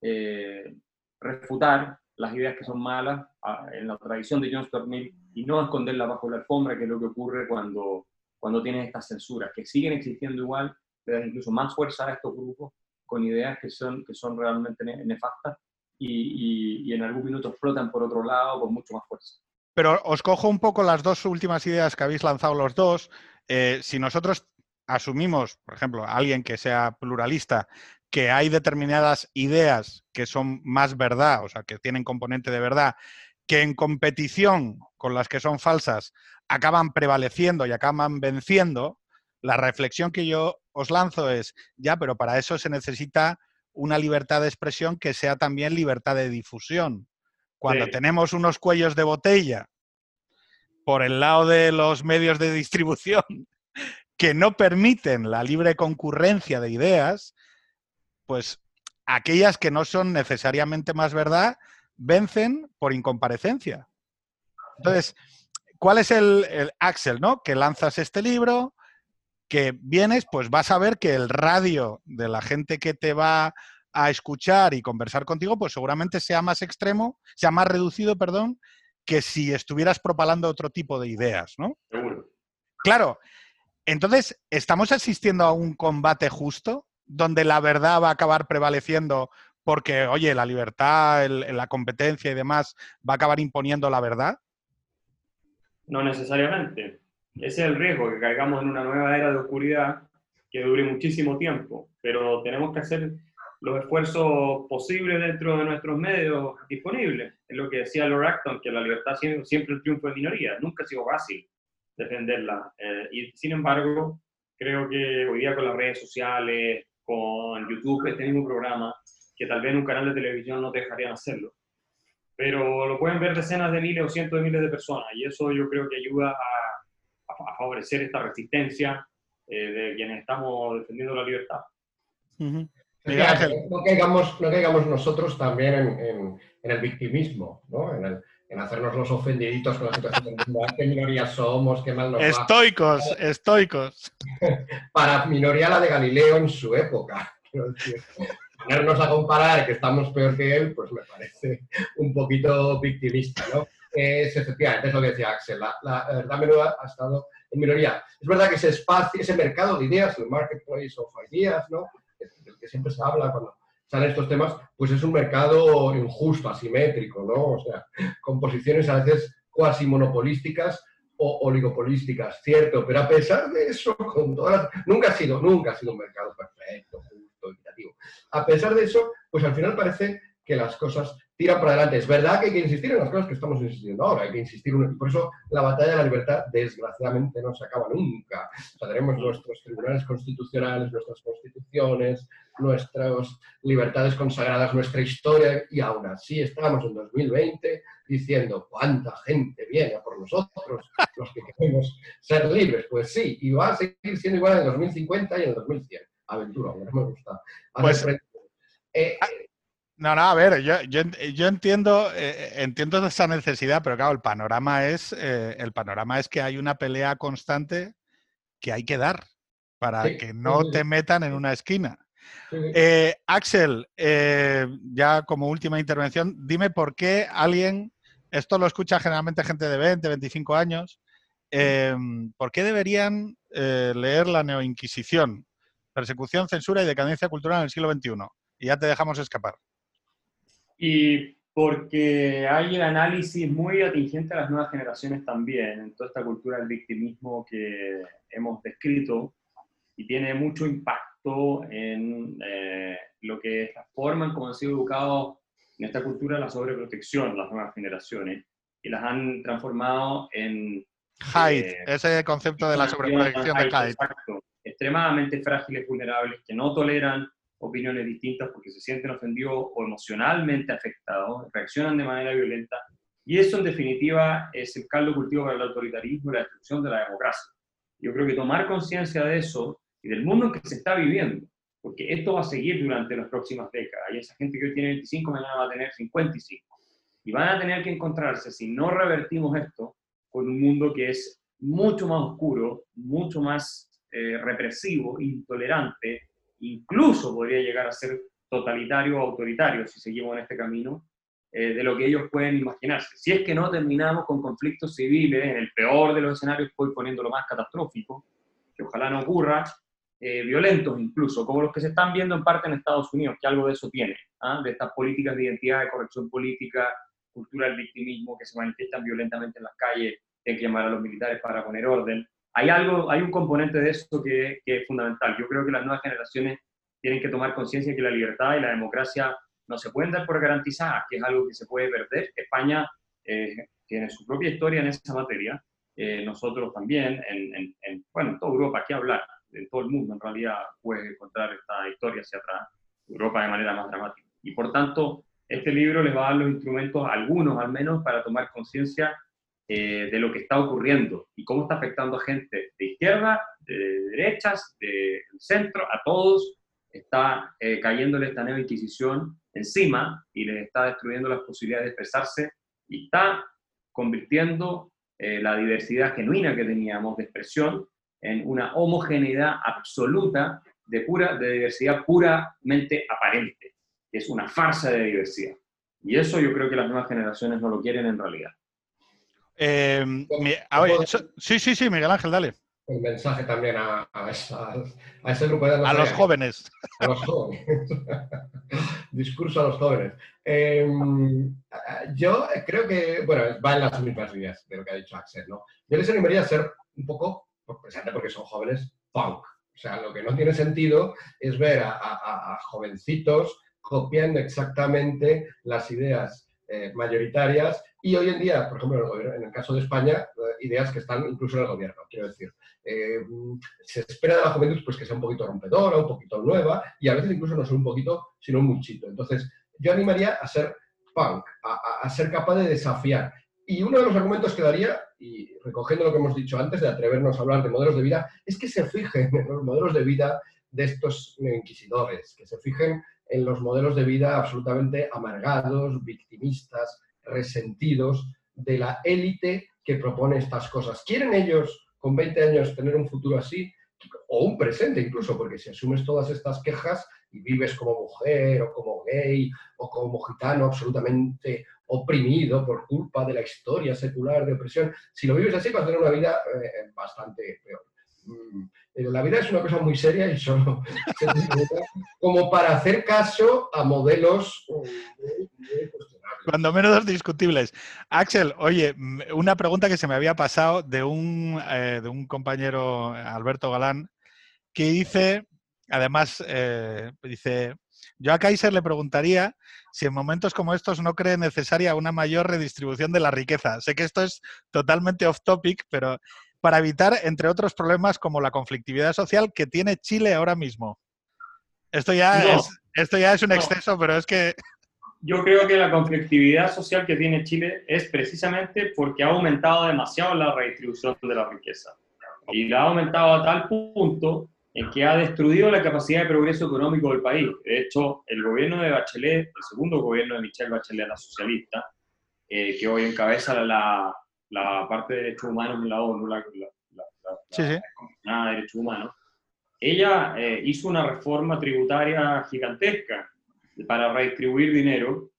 eh, refutar las ideas que son malas en la tradición de John Stuart Mill y no esconderlas bajo la alfombra, que es lo que ocurre cuando, cuando tienes estas censuras, que siguen existiendo igual, le dan incluso más fuerza a estos grupos con ideas que son, que son realmente nefastas y, en algún minuto explotan por otro lado con mucho más fuerza. Pero os cojo un poco las dos últimas ideas que habéis lanzado los dos. Eh, si nosotros asumimos, por ejemplo, alguien que sea pluralista, que hay determinadas ideas que son más verdad, o sea, que tienen componente de verdad, que en competición con las que son falsas acaban prevaleciendo y acaban venciendo, la reflexión que yo os lanzo es, ya, pero para eso se necesita una libertad de expresión que sea también libertad de difusión. Cuando tenemos unos cuellos de botella por el lado de los medios de distribución que no permiten la libre concurrencia de ideas, pues aquellas que no son necesariamente más verdad vencen por incomparecencia. Entonces, ¿cuál es el, Axel, ¿no? Que lanzas este libro, que vienes, pues vas a ver que el radio de la gente que te va a escuchar y conversar contigo, pues seguramente sea más extremo, sea más reducido, perdón, que si estuvieras propalando otro tipo de ideas, ¿no? Seguro. Claro. Entonces, ¿estamos asistiendo a un combate justo donde la verdad va a acabar prevaleciendo porque, oye, la libertad, la competencia y demás va a acabar imponiendo la verdad? No necesariamente. Ese es el riesgo, que caigamos en una nueva era de oscuridad que dure muchísimo tiempo, pero tenemos que hacer los esfuerzos posibles dentro de nuestros medios disponibles. Es lo que decía Lord Acton, que la libertad siempre, siempre el triunfo de minoría, nunca ha sido fácil defenderla. Eh, y sin embargo, creo que hoy día con las redes sociales, con YouTube, este mismo programa, que tal vez en un canal de televisión no te dejarían hacerlo, pero lo pueden ver decenas de miles o cientos de miles de personas y eso yo creo que ayuda a a, favorecer esta resistencia eh, de quienes estamos defendiendo la libertad. no, caigamos, no, caigamos, nosotros también en, en, el victimismo, ¿no? en, el, en, hacernos los ofendiditos con la situación del mundo. ¿Qué minoría somos? ¿Qué mal nos Estoicos, va? estoicos. Para minoría la de Galileo en su época. ponernos a comparar que estamos peor que él, pues me parece un poquito victimista, ¿no? Es efectivamente, es lo que decía Axel, la, la, verdad menuda ha estado en minoría. Es verdad que ese espacio, ese mercado de ideas, el marketplace of ideas, ¿no? del que siempre se habla cuando salen estos temas, pues es un mercado injusto, asimétrico, ¿no? O sea, con posiciones a veces cuasi monopolísticas o oligopolísticas, cierto, pero a pesar de eso, con todas nunca ha sido, nunca ha sido un mercado perfecto, justo, equitativo. A pesar de eso, pues al final parece que las cosas tiran para adelante. Es verdad que hay que insistir en las cosas que estamos insistiendo ahora, hay que insistir, y por eso la batalla de la libertad desgraciadamente no se acaba nunca. O tenemos nuestros tribunales constitucionales, nuestras constituciones, nuestras libertades consagradas, nuestra historia, y aún así estamos en 2020 diciendo cuánta gente viene a por nosotros, los que queremos ser libres. Pues sí, y va a seguir siendo igual en el 2050 y en el 2100. Aventura, no me gusta. Pues, eh, no, no, a ver, yo, yo, entiendo, eh, entiendo esa necesidad, pero claro, el panorama es eh, el panorama es que hay una pelea constante que hay que dar para que no te metan en una esquina. Eh, Axel, ya como última intervención, dime por qué alguien, esto lo escucha generalmente gente de 20, 25 años, ¿por qué deberían leer la neoinquisición? Persecución, censura y decadencia cultural en el siglo XXI. Y ya te dejamos escapar y porque hay el análisis muy atingente a las nuevas generaciones también, en toda esta cultura del victimismo que hemos descrito, y tiene mucho impacto en eh, lo que es la forma en cómo han sido educados en esta cultura la sobreprotección las nuevas generaciones, y las han transformado en... Hyde, eh, ese concepto de la sobreprotección de Hyde. Exacto, extremadamente frágiles, vulnerables, que no toleran opiniones distintas porque se sienten ofendidos o emocionalmente afectados, reaccionan de manera violenta. Y eso, en definitiva, es el caldo cultivo para el autoritarismo y la destrucción de la democracia. Yo creo que tomar conciencia de eso y del mundo en que se está viviendo, porque esto va a seguir durante las próximas décadas. Y esa gente que hoy tiene 25, mañana va a tener 55. Y van a tener que encontrarse, si no revertimos esto, con un mundo que es mucho más oscuro, mucho más eh, represivo, intolerante, incluso podría llegar a ser totalitario o autoritario si seguimos en este camino, eh, de lo que ellos pueden imaginarse. Si es que no terminamos con conflictos civiles, en el peor de los escenarios, voy poniendo lo más catastrófico, que ojalá no ocurra, eh, violentos incluso, como los que se están viendo en parte en Estados Unidos, que algo de eso tiene, ¿ah? de estas políticas de identidad, de corrección política, cultura del victimismo que se manifiestan violentamente en las calles, hay que llamar a los militares para poner orden hay algo, hay un componente de esto que, es fundamental. Yo creo que las nuevas generaciones tienen que tomar conciencia de que la libertad y la democracia no se pueden dar por garantizadas, que es algo que se puede perder. España eh, tiene su propia historia en esa materia, eh, nosotros también, en, bueno, en toda Europa, ¿qué hablar? En todo el mundo, en realidad, puede encontrar esta historia hacia atrás, Europa de manera más dramática. Y por tanto, este libro les va a dar los instrumentos, algunos al menos, para tomar conciencia eh, de lo que está ocurriendo y cómo está afectando a gente de izquierda, de derechas, del centro, a todos. Está eh, cayéndole esta nueva inquisición encima y les está destruyendo las posibilidades de expresarse y está convirtiendo eh, la diversidad genuina que teníamos de expresión en una homogeneidad absoluta de, pura, de diversidad puramente aparente, es una farsa de diversidad. Y eso yo creo que las nuevas generaciones no lo quieren en realidad. Eh, sí, sí, sí, Miguel Ángel, dale. Un mensaje también a, a, ese grupo de... A los jóvenes. A los jóvenes. Discurso a los jóvenes. Em, yo creo que, bueno, va en las mismas líneas de lo que ha dicho Axel, ¿no? Yo les animaría a ser un poco, precisamente porque son jóvenes, punk. O sea, lo que no tiene sentido es ver a jovencitos copiando exactamente las ideas eh, mayoritarias y hoy en día, por ejemplo, en el, caso de España, eh, ideas que están incluso en el gobierno, quiero decir. Eh, se espera de la juventud pues, que sea un poquito rompedora, un poquito nueva y a veces incluso no ser un poquito, sino un muchito. Entonces, yo animaría a ser punk, a, a ser capaz de desafiar. Y uno de los argumentos que daría, y recogiendo lo que hemos dicho antes de atrevernos a hablar de modelos de vida, es que se fijen en los modelos de vida de estos inquisidores, que se fijen en los modelos de vida absolutamente amargados, victimistas, resentidos de la élite que propone estas cosas. ¿Quieren ellos con 20 años tener un futuro así? O un presente incluso, porque si asumes todas estas quejas y vives como mujer o como gay o como gitano absolutamente oprimido por culpa de la historia secular de opresión, si lo vives así vas a tener una vida eh, bastante peor. Mm, la vida es una cosa muy seria y solo como para hacer caso a modelos cuando menos discutibles. Axel, oye, una pregunta que se me había pasado de un, eh, de un compañero, Alberto Galán, que dice, además, eh, dice, yo a Kaiser le preguntaría si en momentos como estos no cree necesaria una mayor redistribución de la riqueza. Sé que esto es totalmente off topic, pero para evitar, entre otros problemas, como la conflictividad social que tiene Chile ahora mismo. Esto ya, es, esto ya es un exceso, pero es que... Yo creo que la conflictividad social que tiene Chile es precisamente porque ha aumentado demasiado la redistribución de la riqueza. Y la ha aumentado a tal punto en que ha destruido la capacidad de progreso económico del país. De hecho, el gobierno de Bachelet, el segundo gobierno de Michelle Bachelet, la socialista, eh, que hoy encabeza la, la parte de derechos humanos en la ONU, la, la, de derechos humanos, ella eh, hizo una reforma tributaria gigantesca para redistribuir dinero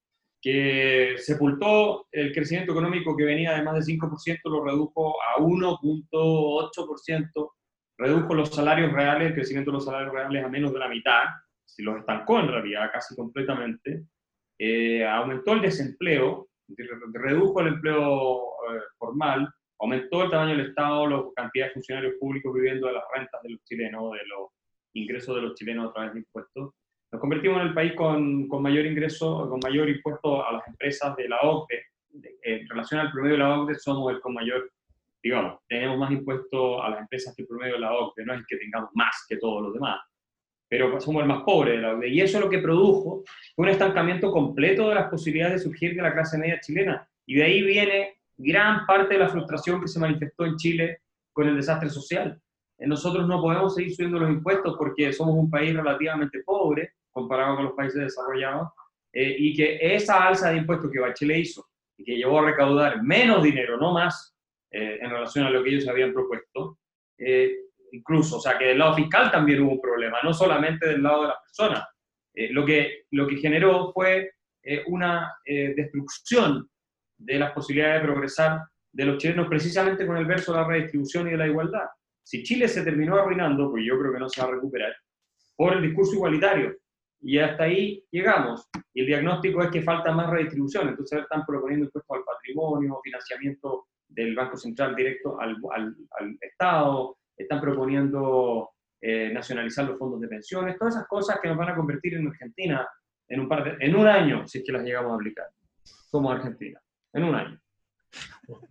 que sepultó el crecimiento económico que venía de más de 5%, lo redujo a 1.8%, redujo los salarios reales, el crecimiento de los salarios reales a menos de la mitad, si los estancó en realidad casi completamente, eh, aumentó el desempleo, redujo el empleo eh, formal, aumentó el tamaño del Estado, la cantidad de funcionarios públicos viviendo de las rentas de los chilenos, de los ingresos de los chilenos a través de impuestos. Nos convertimos en el país con, con mayor ingreso, con mayor impuesto a las empresas de la OCDE. En relación al promedio de la OCDE, somos el con mayor, digamos, tenemos más impuestos a las empresas que el promedio de la OCDE, no es que tengamos más que todos los demás, pero somos el más pobre de la OCDE. Y eso lo que produjo fue un estancamiento completo de las posibilidades de surgir de la clase media chilena. Y de ahí viene gran parte de la frustración que se manifestó en Chile con el desastre social. Eh, nosotros no podemos seguir subiendo los impuestos porque somos un país relativamente pobre comparado con los países desarrollados eh, y que esa alza de impuestos que Bachelet hizo y que llevó a recaudar menos dinero, no más, eh, en relación a lo que ellos habían propuesto, incluso, o sea, que del lado fiscal también hubo un problema, no solamente del lado de las personas. lo, que, lo que generó fue una destrucción de las posibilidades de progresar de los chilenos precisamente con el verso de la redistribución y de la igualdad. Si Chile se terminó arruinando, pues yo creo que no se va a recuperar, por el discurso igualitario. Y hasta ahí llegamos. Y el diagnóstico es que falta más redistribución. Entonces están proponiendo impuestos al patrimonio, financiamiento del Banco Central directo al, al, al Estado, están proponiendo eh, nacionalizar los fondos de pensiones, todas esas cosas que nos van a convertir en Argentina en un, par de, en un año, si es que las llegamos a aplicar, como Argentina en un año.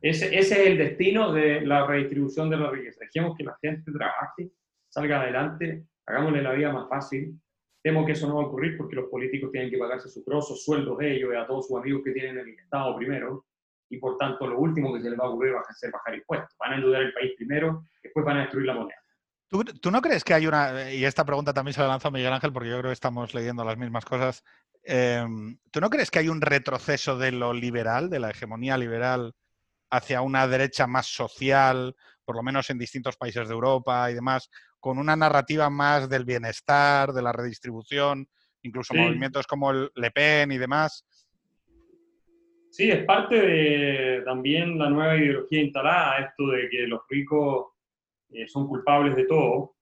Ese, ese, es el destino de la redistribución de la riqueza. Dejemos que la gente trabaje, salga adelante, hagámosle la vida más fácil. Temo que eso no va a ocurrir porque los políticos tienen que pagarse sus grosos sueldos ellos y a todos sus amigos que tienen en el Estado primero. Y por tanto, lo último que se les va a ocurrir va a ser bajar impuestos. Van a endeudar el país primero, después van a destruir la moneda. ¿Tú, ¿Tú, no crees que hay una, y esta pregunta también se la lanza a Miguel Ángel porque yo creo que estamos leyendo las mismas cosas, Em, ¿Tú no crees que hay un retroceso de lo liberal, de la hegemonía liberal, hacia una derecha más social, por lo menos en distintos países de Europa y demás, con una narrativa más del bienestar, de la redistribución, incluso movimientos como el Le Pen y demás. Sí, es parte de también la nueva ideología instalada, esto de que los ricos eh, son culpables de todo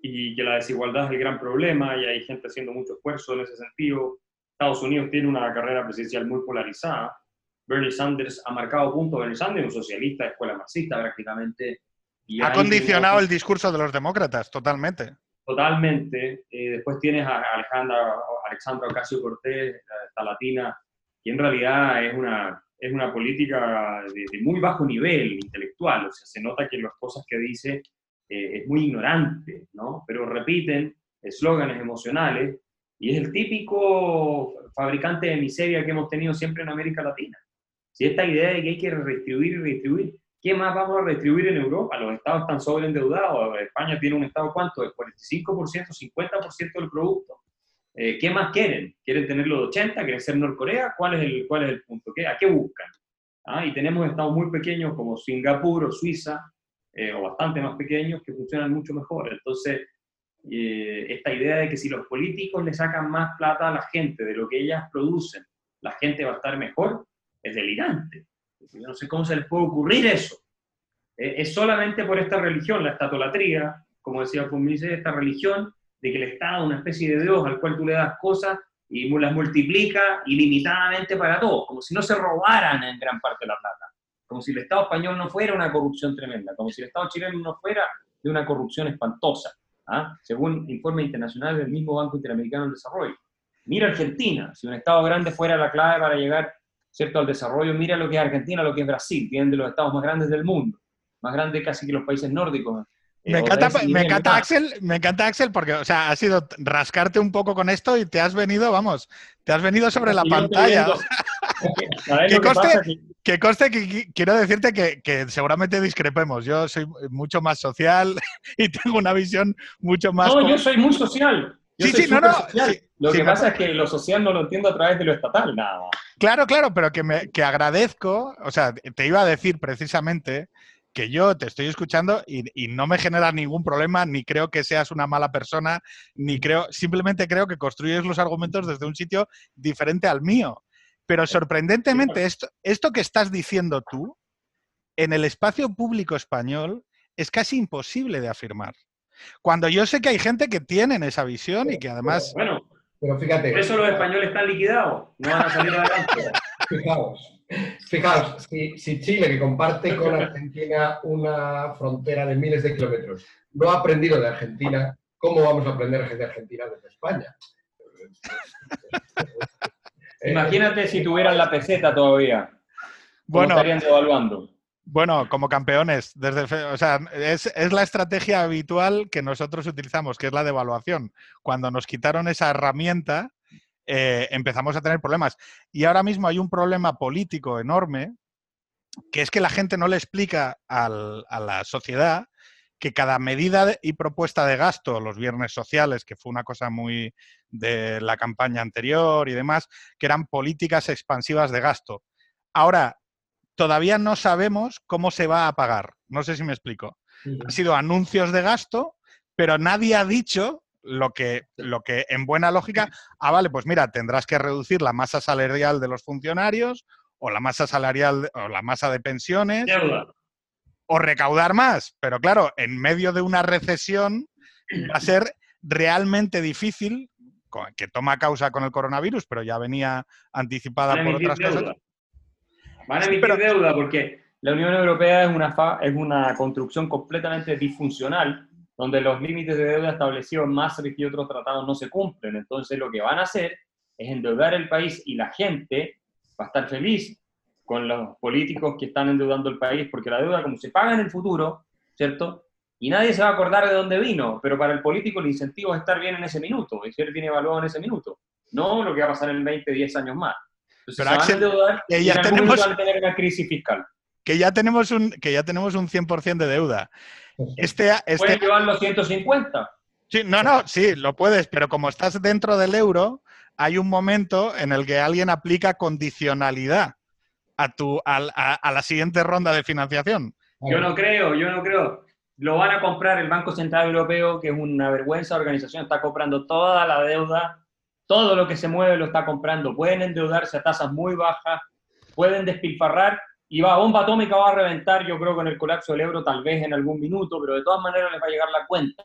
y que la desigualdad es el gran problema y hay gente haciendo mucho esfuerzo en ese sentido. Estados Unidos tiene una carrera presidencial muy polarizada. Bernie Sanders ha marcado punto. Bernie Sanders, un socialista de escuela marxista prácticamente. ha condicionado el discurso de los demócratas, totalmente. Totalmente. Eh, después tienes a Alejandra, Alexandra Ocasio Cortés, esta latina, que en realidad es una, es una política de, muy bajo nivel intelectual. O sea, se nota que las cosas que dice eh, es muy ignorante, ¿no? Pero repiten eslóganes emocionales y es el típico fabricante de miseria que hemos tenido siempre en América Latina. Si esta idea de que hay que redistribuir y redistribuir, ¿qué más vamos a redistribuir en Europa? Los estados están sobreendeudados. España tiene un estado, ¿cuánto? El 45%, 50% del producto. Eh, ¿Qué más quieren? ¿Quieren tenerlo de 80? ¿Quieren ser Norcorea? ¿Cuál es el, cuál es el punto? ¿Qué, ¿A qué buscan? ¿Ah? Y tenemos estados muy pequeños como Singapur o Suiza, eh, o bastante más pequeños, que funcionan mucho mejor. Entonces, eh, esta idea de que si los políticos le sacan más plata a la gente de lo que ellas producen, la gente va a estar mejor, es delirante. Yo no sé cómo se les puede ocurrir eso. Eh, es solamente por esta religión, la estatolatría, como decía Fumice, esta religión de que el Estado es una especie de Dios al cual tú le das cosas y las multiplica ilimitadamente para todos, como si no se robaran en gran parte la plata, como si el Estado español no fuera una corrupción tremenda, como si el Estado chileno no fuera de una corrupción espantosa. ¿ah? según informe internacional del mismo Banco Interamericano del Desarrollo. Mira Argentina, si un Estado grande fuera la clave para llegar ¿cierto? al desarrollo, mira lo que es Argentina, lo que es Brasil, tienen de los estados más grandes del mundo, más grandes casi que los países nórdicos. Me encanta, me encanta Axel, me encanta Axel porque, o sea, ha sido rascarte un poco con esto y te has venido, vamos, te has venido sobre la pantalla. que, coste, que, quiero decirte que, seguramente discrepemos. Yo soy mucho más social y tengo una visión mucho más. No, yo soy muy social. sí, sí, no, no. lo que pasa es que lo social no lo entiendo a través de lo estatal, nada Claro, claro, pero que, me, que agradezco, o sea, te iba a decir precisamente que yo te estoy escuchando y, no me genera ningún problema, ni creo que seas una mala persona, ni creo, simplemente creo que construyes los argumentos desde un sitio diferente al mío. Pero sorprendentemente, esto, esto que estás diciendo tú, en el espacio público español, es casi imposible de afirmar. Cuando yo sé que hay gente que tienen esa visión y que además... Bueno, pero fíjate. Por eso los españoles están liquidados, no van a salir adelante. Fijaos. Fijaos, si, Chile, que comparte con Argentina una frontera de miles de kilómetros, no ha aprendido de Argentina, ¿cómo vamos a aprender de Argentina desde España? Imagínate si tuvieran la peseta todavía. Bueno, estarían devaluando? Bueno, como campeones, desde, o sea, es, es, la estrategia habitual que nosotros utilizamos, que es la devaluación. Cuando nos quitaron esa herramienta, eh, empezamos a tener problemas. Y ahora mismo hay un problema político enorme, que es que la gente no le explica a la sociedad que cada medida y propuesta de gasto, los viernes sociales, que fue una cosa muy de la campaña anterior y demás, que eran políticas expansivas de gasto. Ahora, todavía no sabemos cómo se va a pagar. No sé si me explico. Han sido anuncios de gasto, pero nadie ha dicho lo que, lo que en buena lógica, ah, vale, pues mira, tendrás que reducir la masa salarial de los funcionarios o la masa salarial o la masa de pensiones o recaudar más. Pero claro, en medio de una recesión va a ser realmente difícil, que toma causa con el coronavirus, pero ya venía anticipada por otras cosas. Van a emitir deuda porque la Unión Europea es una, es una construcción completamente disfuncional donde los límites de deuda establecidos en Maastricht y otros tratados no se cumplen. Entonces lo que van a hacer es endeudar el país y la gente va a estar feliz con los políticos que están endeudando el país, porque la deuda como se paga en el futuro, ¿cierto? Y nadie se va a acordar de dónde vino, pero para el político el incentivo es estar bien en ese minuto, y ser bien evaluado en ese minuto, no lo que va a pasar en 20, 10 años más. Entonces pero se van a endeudar y ya tenemos, van a tener una crisis fiscal. Que ya tenemos un, que ya tenemos un 100% de deuda. Este, este... ¿Puedes llevar los 150? Sí, no, no, sí, lo puedes, pero como estás dentro del euro, hay un momento en el que alguien aplica condicionalidad a, tu, a, la siguiente ronda de financiación. Yo no creo, yo no creo. Lo van a comprar el Banco Central Europeo, que es una vergüenza organización, está comprando toda la deuda, todo lo que se mueve lo está comprando. Pueden endeudarse a tasas muy bajas, pueden despilfarrar y va, bomba atómica va a reventar, yo creo, con el colapso del euro, tal vez en algún minuto, pero de todas maneras les va a llegar la cuenta.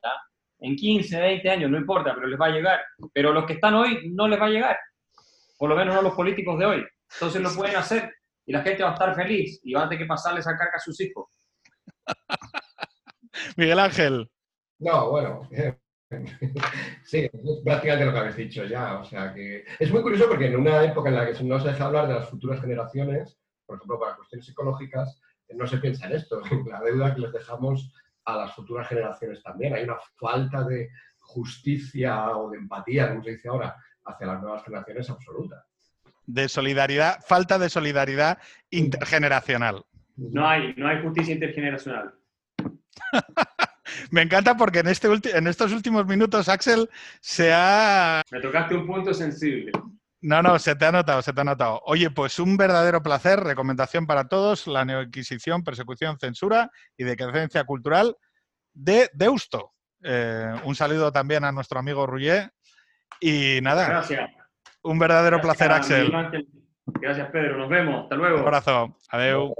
En 15, 20 años, no importa, pero les va a llegar. Pero los que están hoy no les va a llegar. Por lo menos no los políticos de hoy. Entonces lo pueden hacer y la gente va a estar feliz y van a tener que pasarle esa carga a sus hijos. Miguel Ángel. No, bueno. Sí, es prácticamente lo que habéis dicho ya. O sea que es muy curioso porque en una época en la que no se deja hablar de las futuras generaciones, por ejemplo, para cuestiones psicológicas, no se piensa en esto, en la deuda que les dejamos a las futuras generaciones también. Hay una falta de justicia o de empatía, como se dice ahora, hacia las nuevas generaciones absoluta. De solidaridad, falta de solidaridad intergeneracional. No hay, no hay justicia intergeneracional. Me encanta porque en, este en estos últimos minutos, Axel, se ha... Me tocaste un punto sensible. No, no, se te ha notado, se te ha notado. Oye, pues un verdadero placer, recomendación para todos, la neoinquisición, persecución, censura y decadencia cultural de Deusto. Eh, un saludo también a nuestro amigo Ruyé. Y nada. Gracias. Un verdadero placer, Axel. Gracias, Pedro. Nos vemos. Hasta luego. Un abrazo. Adiós.